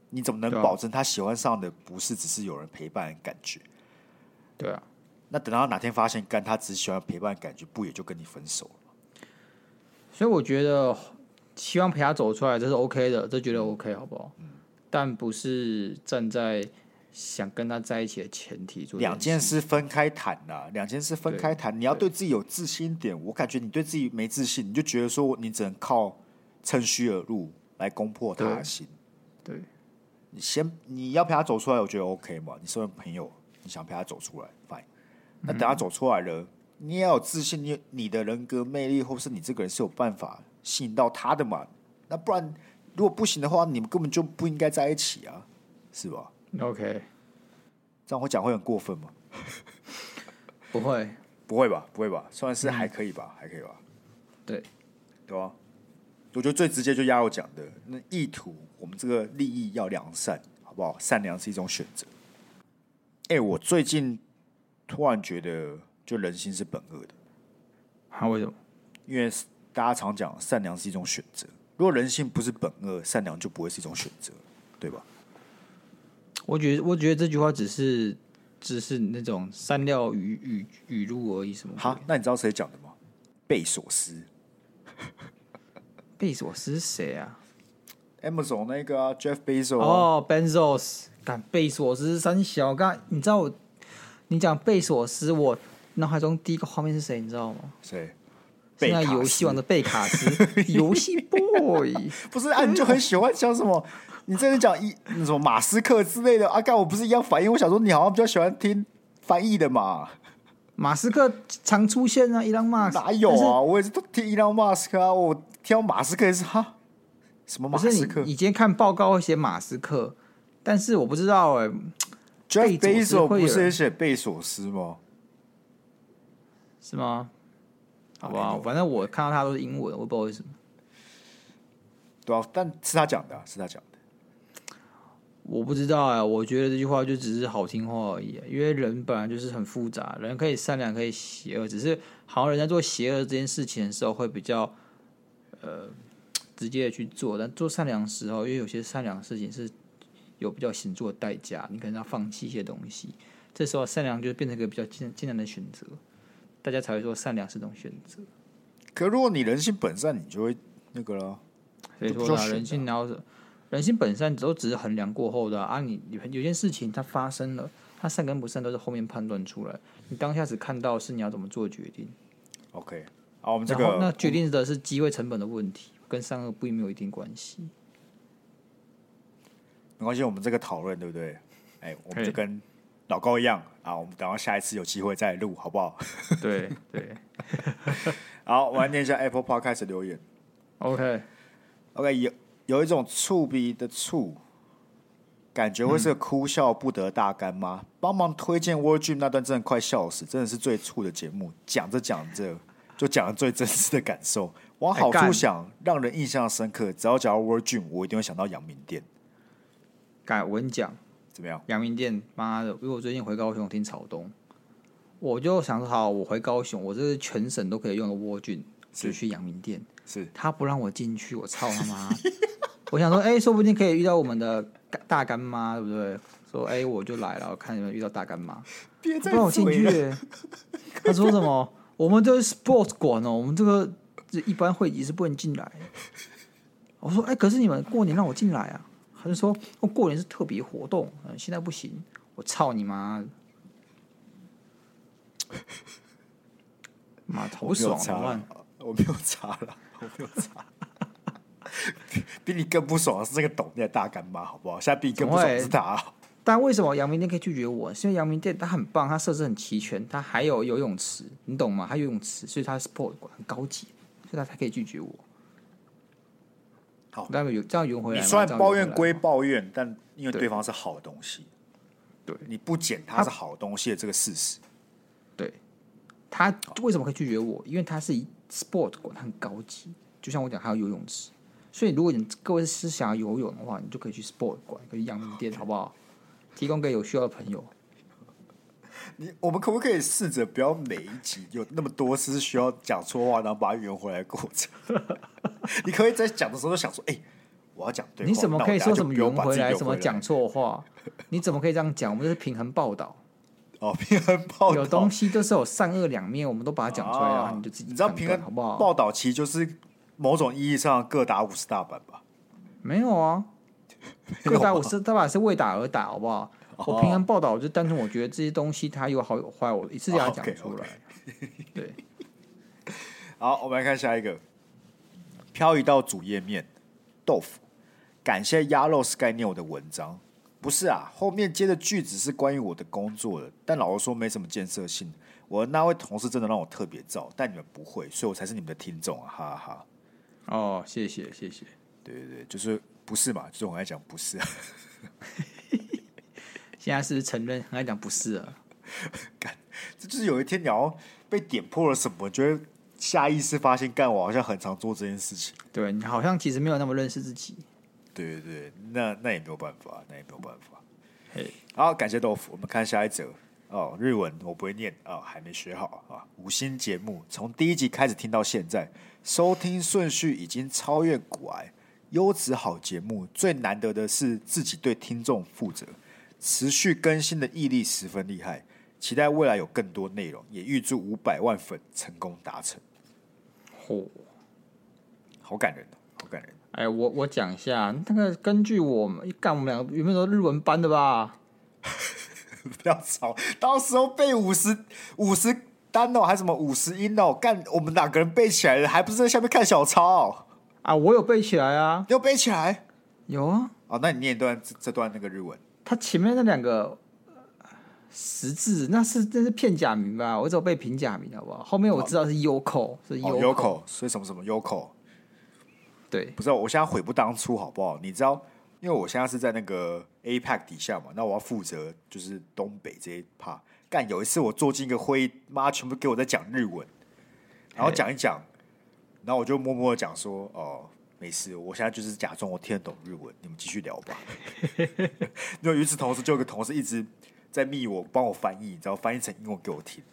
Speaker 1: 你怎么能保证他喜欢上的不是只是有人陪伴的感觉？
Speaker 2: 对啊，
Speaker 1: 那等到哪天发现干他只喜欢陪伴的感觉，不也就跟你分手了吗？
Speaker 2: 所以我觉得希望陪他走出来，这是 OK 的，这觉得 OK 好不好？嗯但不是站在想跟他在一起的前提做
Speaker 1: 两件事分开谈呐，两件事分开谈。你要对自己有自信一点。我感觉你对自己没自信，你就觉得说你只能靠趁虚而入来攻破他的心。
Speaker 2: 对，对
Speaker 1: 你先你要陪他走出来，我觉得 OK 嘛。你身为朋友，你想陪他走出来，fine。那等他走出来了，你也要有自信，你你的人格魅力，或是你这个人是有办法吸引到他的嘛？那不然。如果不行的话，你们根本就不应该在一起啊，是吧
Speaker 2: ？OK，
Speaker 1: 这样我讲会很过分吗？
Speaker 2: 不会，
Speaker 1: 不会吧？不会吧？算是还可以吧？嗯、还可以吧？
Speaker 2: 对，
Speaker 1: 对吧？我觉得最直接就压我讲的，那意图，我们这个利益要良善，好不好？善良是一种选择。哎、欸，我最近突然觉得，就人心是本恶的。
Speaker 2: 啊为什么？
Speaker 1: 因为大家常讲，善良是一种选择。如果人性不是本恶，善良就不会是一种选择，对吧？
Speaker 2: 我觉得，我觉得这句话只是只是那种三料语语语录而已，什么？
Speaker 1: 好，那你知道谁讲的吗？贝索斯。
Speaker 2: 贝索斯是谁啊
Speaker 1: ？Amazon 那个啊，Jeff Bezos。
Speaker 2: 哦，Bezos，干贝索斯三小。刚你知道我，你讲贝索斯，我脑海中第一个画面是谁？你知道吗？
Speaker 1: 谁？
Speaker 2: 现在游戏王的贝卡斯，游戏 boy
Speaker 1: 不是啊？你就很喜欢讲什么？你这里讲一那什么马斯克之类的啊？干我不是一样反应？我想说你好像比较喜欢听翻译的嘛。
Speaker 2: 马斯克常出现啊，伊朗马斯
Speaker 1: 哪有啊？我也是都听伊朗马斯克啊，我听到马斯克也是哈，什么马斯克？
Speaker 2: 你，你今天看报告会写马斯克，但是我不知道哎、欸。
Speaker 1: Jeff Bezos 不是也写贝索斯吗？
Speaker 2: 是吗？好吧，反正我看到他都是英文，我不知道为什么。
Speaker 1: 对啊，但是他讲的、啊，是他讲的。
Speaker 2: 我不知道啊，我觉得这句话就只是好听话而已。因为人本来就是很复杂，人可以善良，可以邪恶，只是好像人在做邪恶这件事情的时候会比较呃直接的去做，但做善良的时候，因为有些善良的事情是有比较显著的代价，你可能要放弃一些东西。这时候善良就变成一个比较艰艰难的选择，大家才会说善良是种选择。
Speaker 1: 可如果你人性本善，你就会那个了。
Speaker 2: 所以说呢，人性然后人性本善都只是衡量过后的啊。你有有件事情它发生了，它善跟不善都是后面判断出来。你当下只看到是你要怎么做决定。
Speaker 1: OK，好，我们这个
Speaker 2: 那决定的是机会成本的问题，跟善恶并没有一定关系。
Speaker 1: 没关系，我们这个讨论对不对？哎，我们就跟老高一样啊。我们等到下一次有机会再录，好不好？
Speaker 2: 对 对。
Speaker 1: 好，我来念一下 Apple Podcast 的留言。
Speaker 2: OK。
Speaker 1: OK，有有一种醋鼻的醋，感觉会是个哭笑不得大干妈。帮、嗯、忙推荐 Word Dream 那段，真的快笑死，真的是最醋的节目。讲着讲着，就讲了最真实的感受。往好处想，让人印象深刻。只要讲到 Word Dream，我一定会想到阳明店。
Speaker 2: 改我跟你讲，
Speaker 1: 怎么样？
Speaker 2: 阳明店，妈的！因为我最近回高雄听草东，我就想说，好，我回高雄，我这是全省都可以用的 Word Dream，就去阳明店。
Speaker 1: 是
Speaker 2: 他不让我进去，我操他妈！我想说，哎、欸，说不定可以遇到我们的大干妈，对不对？说，哎、欸，我就来了，我看有没有遇到大干妈。别不让我进去。他说什么？我们这是 sports 馆哦，我们这个一般会议是不能进来。我说，哎、欸，可是你们过年让我进来啊？他就说，我过年是特别活动，嗯，现在不行。我操你妈！妈头爽了，
Speaker 1: 我没有查了。我没有查，比你更不爽的是这个懂的大干妈，好不好？现在比你更不爽的是他。
Speaker 2: 但为什么阳明店可以拒绝我？是因为阳明店它很棒，它设置很齐全，它还有游泳池，你懂吗？还有游泳池，所以它 sport 很高级，所以它才可以拒绝我。
Speaker 1: 好，
Speaker 2: 那个有这样圆回来。
Speaker 1: 你虽然抱怨归抱怨，但因为对方是好东西，
Speaker 2: 对，
Speaker 1: 你不捡他是好东西的这个事实，
Speaker 2: 对，他为什么可以拒绝我？因为他是以。Sport 馆很高级，就像我讲，还有游泳池，所以如果你各位是想要游泳的话，你就可以去 Sport 馆，可以阳明店，好不好？提供给有需要的朋友。
Speaker 1: 你我们可不可以试着不要每一集有那么多次需要讲错话，然后把它圆回来的过程？你可以在讲的时候都想说，哎、欸，我要讲对，
Speaker 2: 你怎么可以说什么圆回来，什么讲错话？你怎么可以这样讲？我们是平衡报道。
Speaker 1: 哦，平衡报道
Speaker 2: 有东西都是有善恶两面，我们都把它讲出来，然后你就自己。
Speaker 1: 你知道平衡好不好？报道其实就是某种意义上各打五十大板吧？
Speaker 2: 没有啊，各打五十大板是为打而打，好不好？我平衡报道就单纯我觉得这些东西它有好有坏，我一次给它讲出来。对，
Speaker 1: 好，我们来看下一个，漂移到主页面，豆腐，感谢鸭肉是概念我的文章。不是啊，后面接的句子是关于我的工作的，但老实说没什么建设性。我的那位同事真的让我特别燥，但你们不会，所以我才是你们的听众啊，哈哈哈。
Speaker 2: 哦，谢谢谢谢，
Speaker 1: 对对对，就是不是嘛？就是我爱讲不是啊。
Speaker 2: 现在是不是承认很爱讲不是啊？
Speaker 1: 干，这就是有一天你要被点破了什么，觉得下意识发现，干我好像很常做这件事情。
Speaker 2: 对，你好像其实没有那么认识自己。
Speaker 1: 对对对，那那也没有办法，那也没有办法。
Speaker 2: 嘿，
Speaker 1: 好，感谢豆腐。我们看下一则哦，日文我不会念啊、哦，还没学好啊。五星节目从第一集开始听到现在，收听顺序已经超越古癌，优质好节目。最难得的是自己对听众负责，持续更新的毅力十分厉害。期待未来有更多内容，也预祝五百万粉成功达成。
Speaker 2: 嚯，
Speaker 1: 好感人，好感人。
Speaker 2: 哎，我我讲一下，那个根据我们干，我们两个有没有日文班的吧？
Speaker 1: 不要吵，到时候背五十五十单哦，还是什么五十音哦？干，我们两个人背起来了，还不是在下面看小抄
Speaker 2: 啊？我有背起来啊，
Speaker 1: 有背起来，
Speaker 2: 有啊。
Speaker 1: 哦，那你念一段这，这段那个日文。
Speaker 2: 他前面那两个十字那是那是片假名吧？我只有背平假名，好不好？后面我知道是 Yoko，是
Speaker 1: Yoko，所以什么什么 Yoko。
Speaker 2: 对，
Speaker 1: 不知道，我现在悔不当初，好不好？你知道，因为我现在是在那个 APEC 底下嘛，那我要负责就是东北这一 part。干有一次我坐进一个会议，妈全部给我在讲日文，然后讲一讲，然后我就默默的讲说：“哦，没事，我现在就是假装我听得懂日文，你们继续聊吧。”因为与此同时，就有个同事一直在密我，帮我翻译，然后翻译成英文给我听。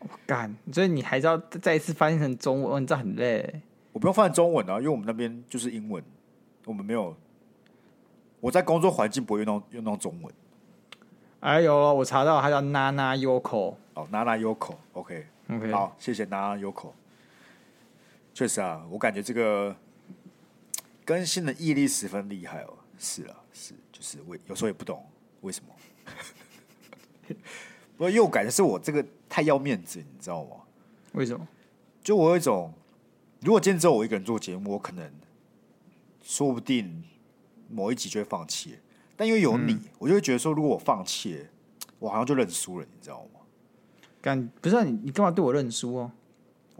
Speaker 2: 我干，所以你还是要再一次翻译成中文，你知道很累。
Speaker 1: 我不用翻译中文啊，因为我们那边就是英文，我们没有。我在工作环境不会用到用到中文。
Speaker 2: 哎呦，我查到，他叫 Nana Yoko。
Speaker 1: 哦，Nana Yoko，OK，OK，、okay. okay. 好，谢谢 Nana Yoko。确实啊，我感觉这个更新的毅力十分厉害哦。是啊，是，就是我有时候也不懂为什么。不过，又感觉是我这个太要面子，你知道吗？
Speaker 2: 为什么？
Speaker 1: 就我有一种。如果今天只有我一个人做节目，我可能说不定某一集就会放弃。但因为有你，嗯、我就会觉得说，如果我放弃，我好像就认输了，你知道吗？
Speaker 2: 感不是、啊、你，你干嘛对我认输哦？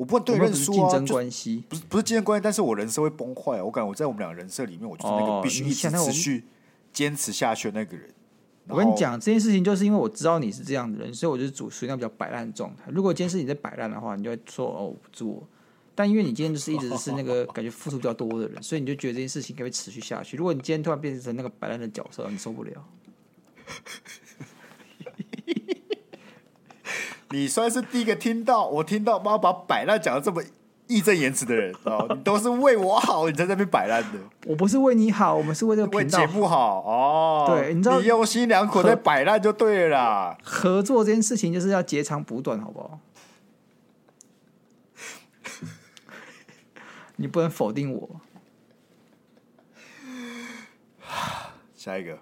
Speaker 1: 我不会对你认输啊，
Speaker 2: 竞争关系
Speaker 1: 不是不是竞争关系，但是我人设会崩坏啊！我感觉我在我们两个人设里面，我就是那个必须一直持续坚持下去的那个人。
Speaker 2: 我跟你讲这件事情，就是因为我知道你是这样的人，所以我就主属于那比较摆烂的状态。如果今天是你在摆烂的话，你就会说哦，我不做。但因为你今天就是一直是那个感觉付出比较多的人，所以你就觉得这件事情可以持续下去。如果你今天突然变成那个摆烂的角色，你受不了。
Speaker 1: 你算是第一个听到我听到妈把摆烂讲的这么义正言辞的人哦，你都是为我好，你在那边摆烂的。
Speaker 2: 我不是为你好，我们是为这个频道
Speaker 1: 为节目好哦。
Speaker 2: 对，你知道
Speaker 1: 你用心良苦在摆烂就对了啦。
Speaker 2: 合作这件事情就是要截长补短，好不好？你不能否定我。
Speaker 1: 下一个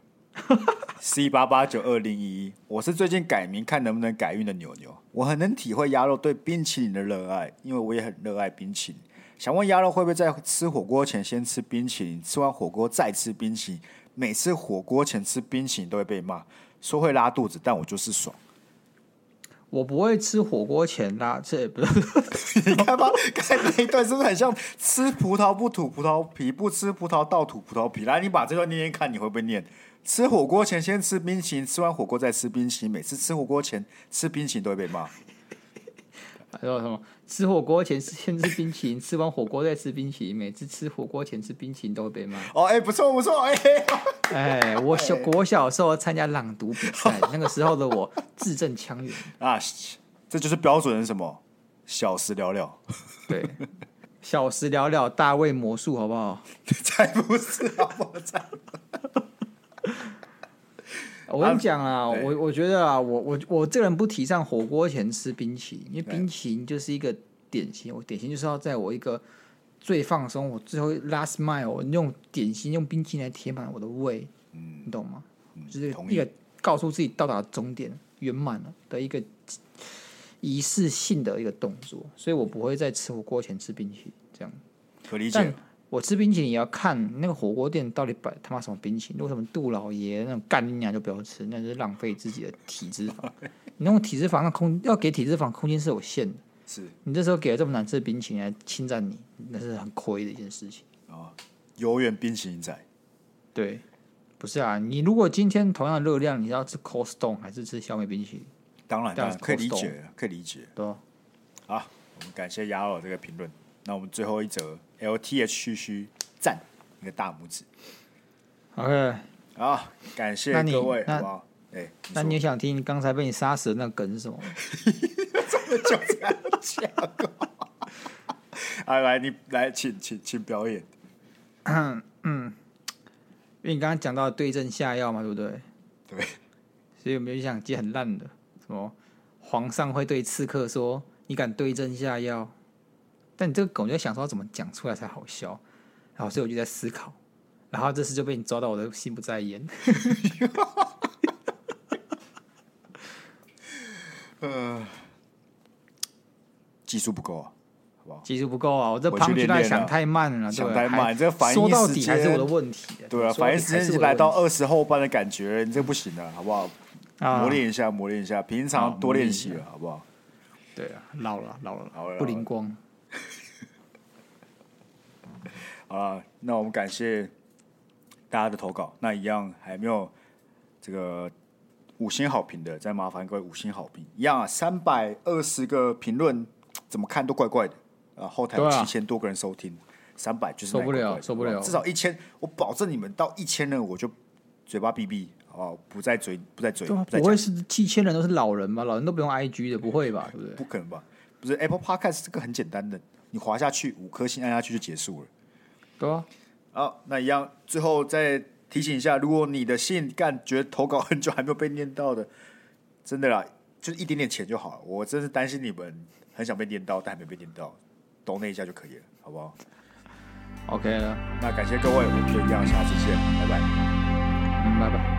Speaker 1: C 八八九二零一一，我是最近改名看能不能改运的牛牛。我很能体会鸭肉对冰淇淋的热爱，因为我也很热爱冰淇淋。想问鸭肉会不会在吃火锅前先吃冰淇淋，吃完火锅再吃冰淇淋？每次火锅前吃冰淇淋都会被骂，说会拉肚子，但我就是爽。
Speaker 2: 我不会吃火锅前拉，这不是
Speaker 1: 你看吧？刚才那一段是不是很像吃葡萄不吐葡萄皮，不吃葡萄倒吐葡萄皮？来，你把这段念念看，你会不会念？吃火锅前先吃冰淇淋，吃完火锅再吃冰淇淋，每次吃火锅前吃冰淇淋都会被骂。
Speaker 2: 还有什么？吃火锅前先吃冰淇淋，吃完火锅再吃冰淇淋，每次吃火锅前吃冰淇淋都会被骂。
Speaker 1: 哦，哎、欸，不错不错，哎、欸，
Speaker 2: 哎，我小我小时候参加朗读比赛，那个时候的我字正腔圆
Speaker 1: 啊，这就是标准的什么？小时了了，
Speaker 2: 对，小时了了，大卫魔术，好不好？
Speaker 1: 才不是，好不好？才。
Speaker 2: 我跟你讲啊，我我觉得啊，我我我这个人不提倡火锅前吃冰淇淋，因为冰淇淋就是一个点心，我点心就是要在我一个最放松，我最后 last mile，我用点心用冰淇淋来填满我的胃，嗯，你懂吗？就是一个告诉自己到达终点圆满了的一个仪式性的一个动作，所以我不会在吃火锅前吃冰淇淋，这样
Speaker 1: 可理解。
Speaker 2: 我吃冰淇淋也要看那个火锅店到底摆他妈什么冰淇淋，如果什么杜老爷那种干你娘就不要吃，那就是浪费自己的体脂肪。你那种体脂肪的空要给体脂肪空间是有限的，
Speaker 1: 是
Speaker 2: 你这时候给了这么难吃的冰淇淋来侵占你，那是很亏的一件事情
Speaker 1: 啊。永远冰淇淋仔，
Speaker 2: 对，不是啊。你如果今天同样的热量，你要吃 Cold Stone 还是吃小美冰淇淋？
Speaker 1: 当然，当然可以理解，可以理解。
Speaker 2: 对，
Speaker 1: 好，我们感谢鸭肉这个评论。那我们最后一则。L T H 嘘嘘赞一个大拇指
Speaker 2: ，OK，
Speaker 1: 好，感谢各位，好不好？哎、欸，
Speaker 2: 那你也想听刚才被你杀死的那个梗是什么？
Speaker 1: 怎么就这样讲？来来，你来，请请请表演。
Speaker 2: 嗯嗯，因为你刚刚讲到对症下药嘛，对不对？
Speaker 1: 对。
Speaker 2: 所以有没有想接很烂的？什么？皇上会对刺客说：“你敢对症下药？”但你这个梗，我就在想说要怎么讲出来才好笑，然后所以我就在思考，然后这次就被你抓到我的心不在焉。
Speaker 1: 呃，技术不够啊，好不好？
Speaker 2: 技术不够啊，我这旁边想太慢了，
Speaker 1: 想太慢，这个反应
Speaker 2: 说到底还是我的问题。
Speaker 1: 对啊，反应时间已经来到二十后半的感觉，你这不行了，好不好？
Speaker 2: 啊
Speaker 1: 磨练一下，磨练一下，平常多练习了，好不好？
Speaker 2: 对啊，老了，老了，
Speaker 1: 老了，
Speaker 2: 不灵光。
Speaker 1: 好了，那我们感谢大家的投稿。那一样还没有这个五星好评的，再麻烦各位五星好评。一样啊，三百二十个评论，怎么看都怪怪的。啊，后台有七千多个人收听，三百、啊、就是
Speaker 2: 受不了，受不了。
Speaker 1: 至少一千，我保证你们到一千人，我就嘴巴闭闭，好不再嘴，不再嘴，
Speaker 2: 不，不会是七千人都是老人吧？老人都不用 IG 的，不会吧？对不对？
Speaker 1: 不可能吧？不是 Apple Podcast 这个很简单的，你滑下去五颗星按下去就结束了。
Speaker 2: 对啊，
Speaker 1: 好，那一样，最后再提醒一下，如果你的信干觉得投稿很久还没有被念到的，真的啦，就是一点点钱就好了。我真是担心你们很想被念到，但还没被念到，懂那一下就可以了，好不好
Speaker 2: ？OK 了，
Speaker 1: 那感谢各位，我们就一样，下次见，拜拜，
Speaker 2: 嗯，拜拜。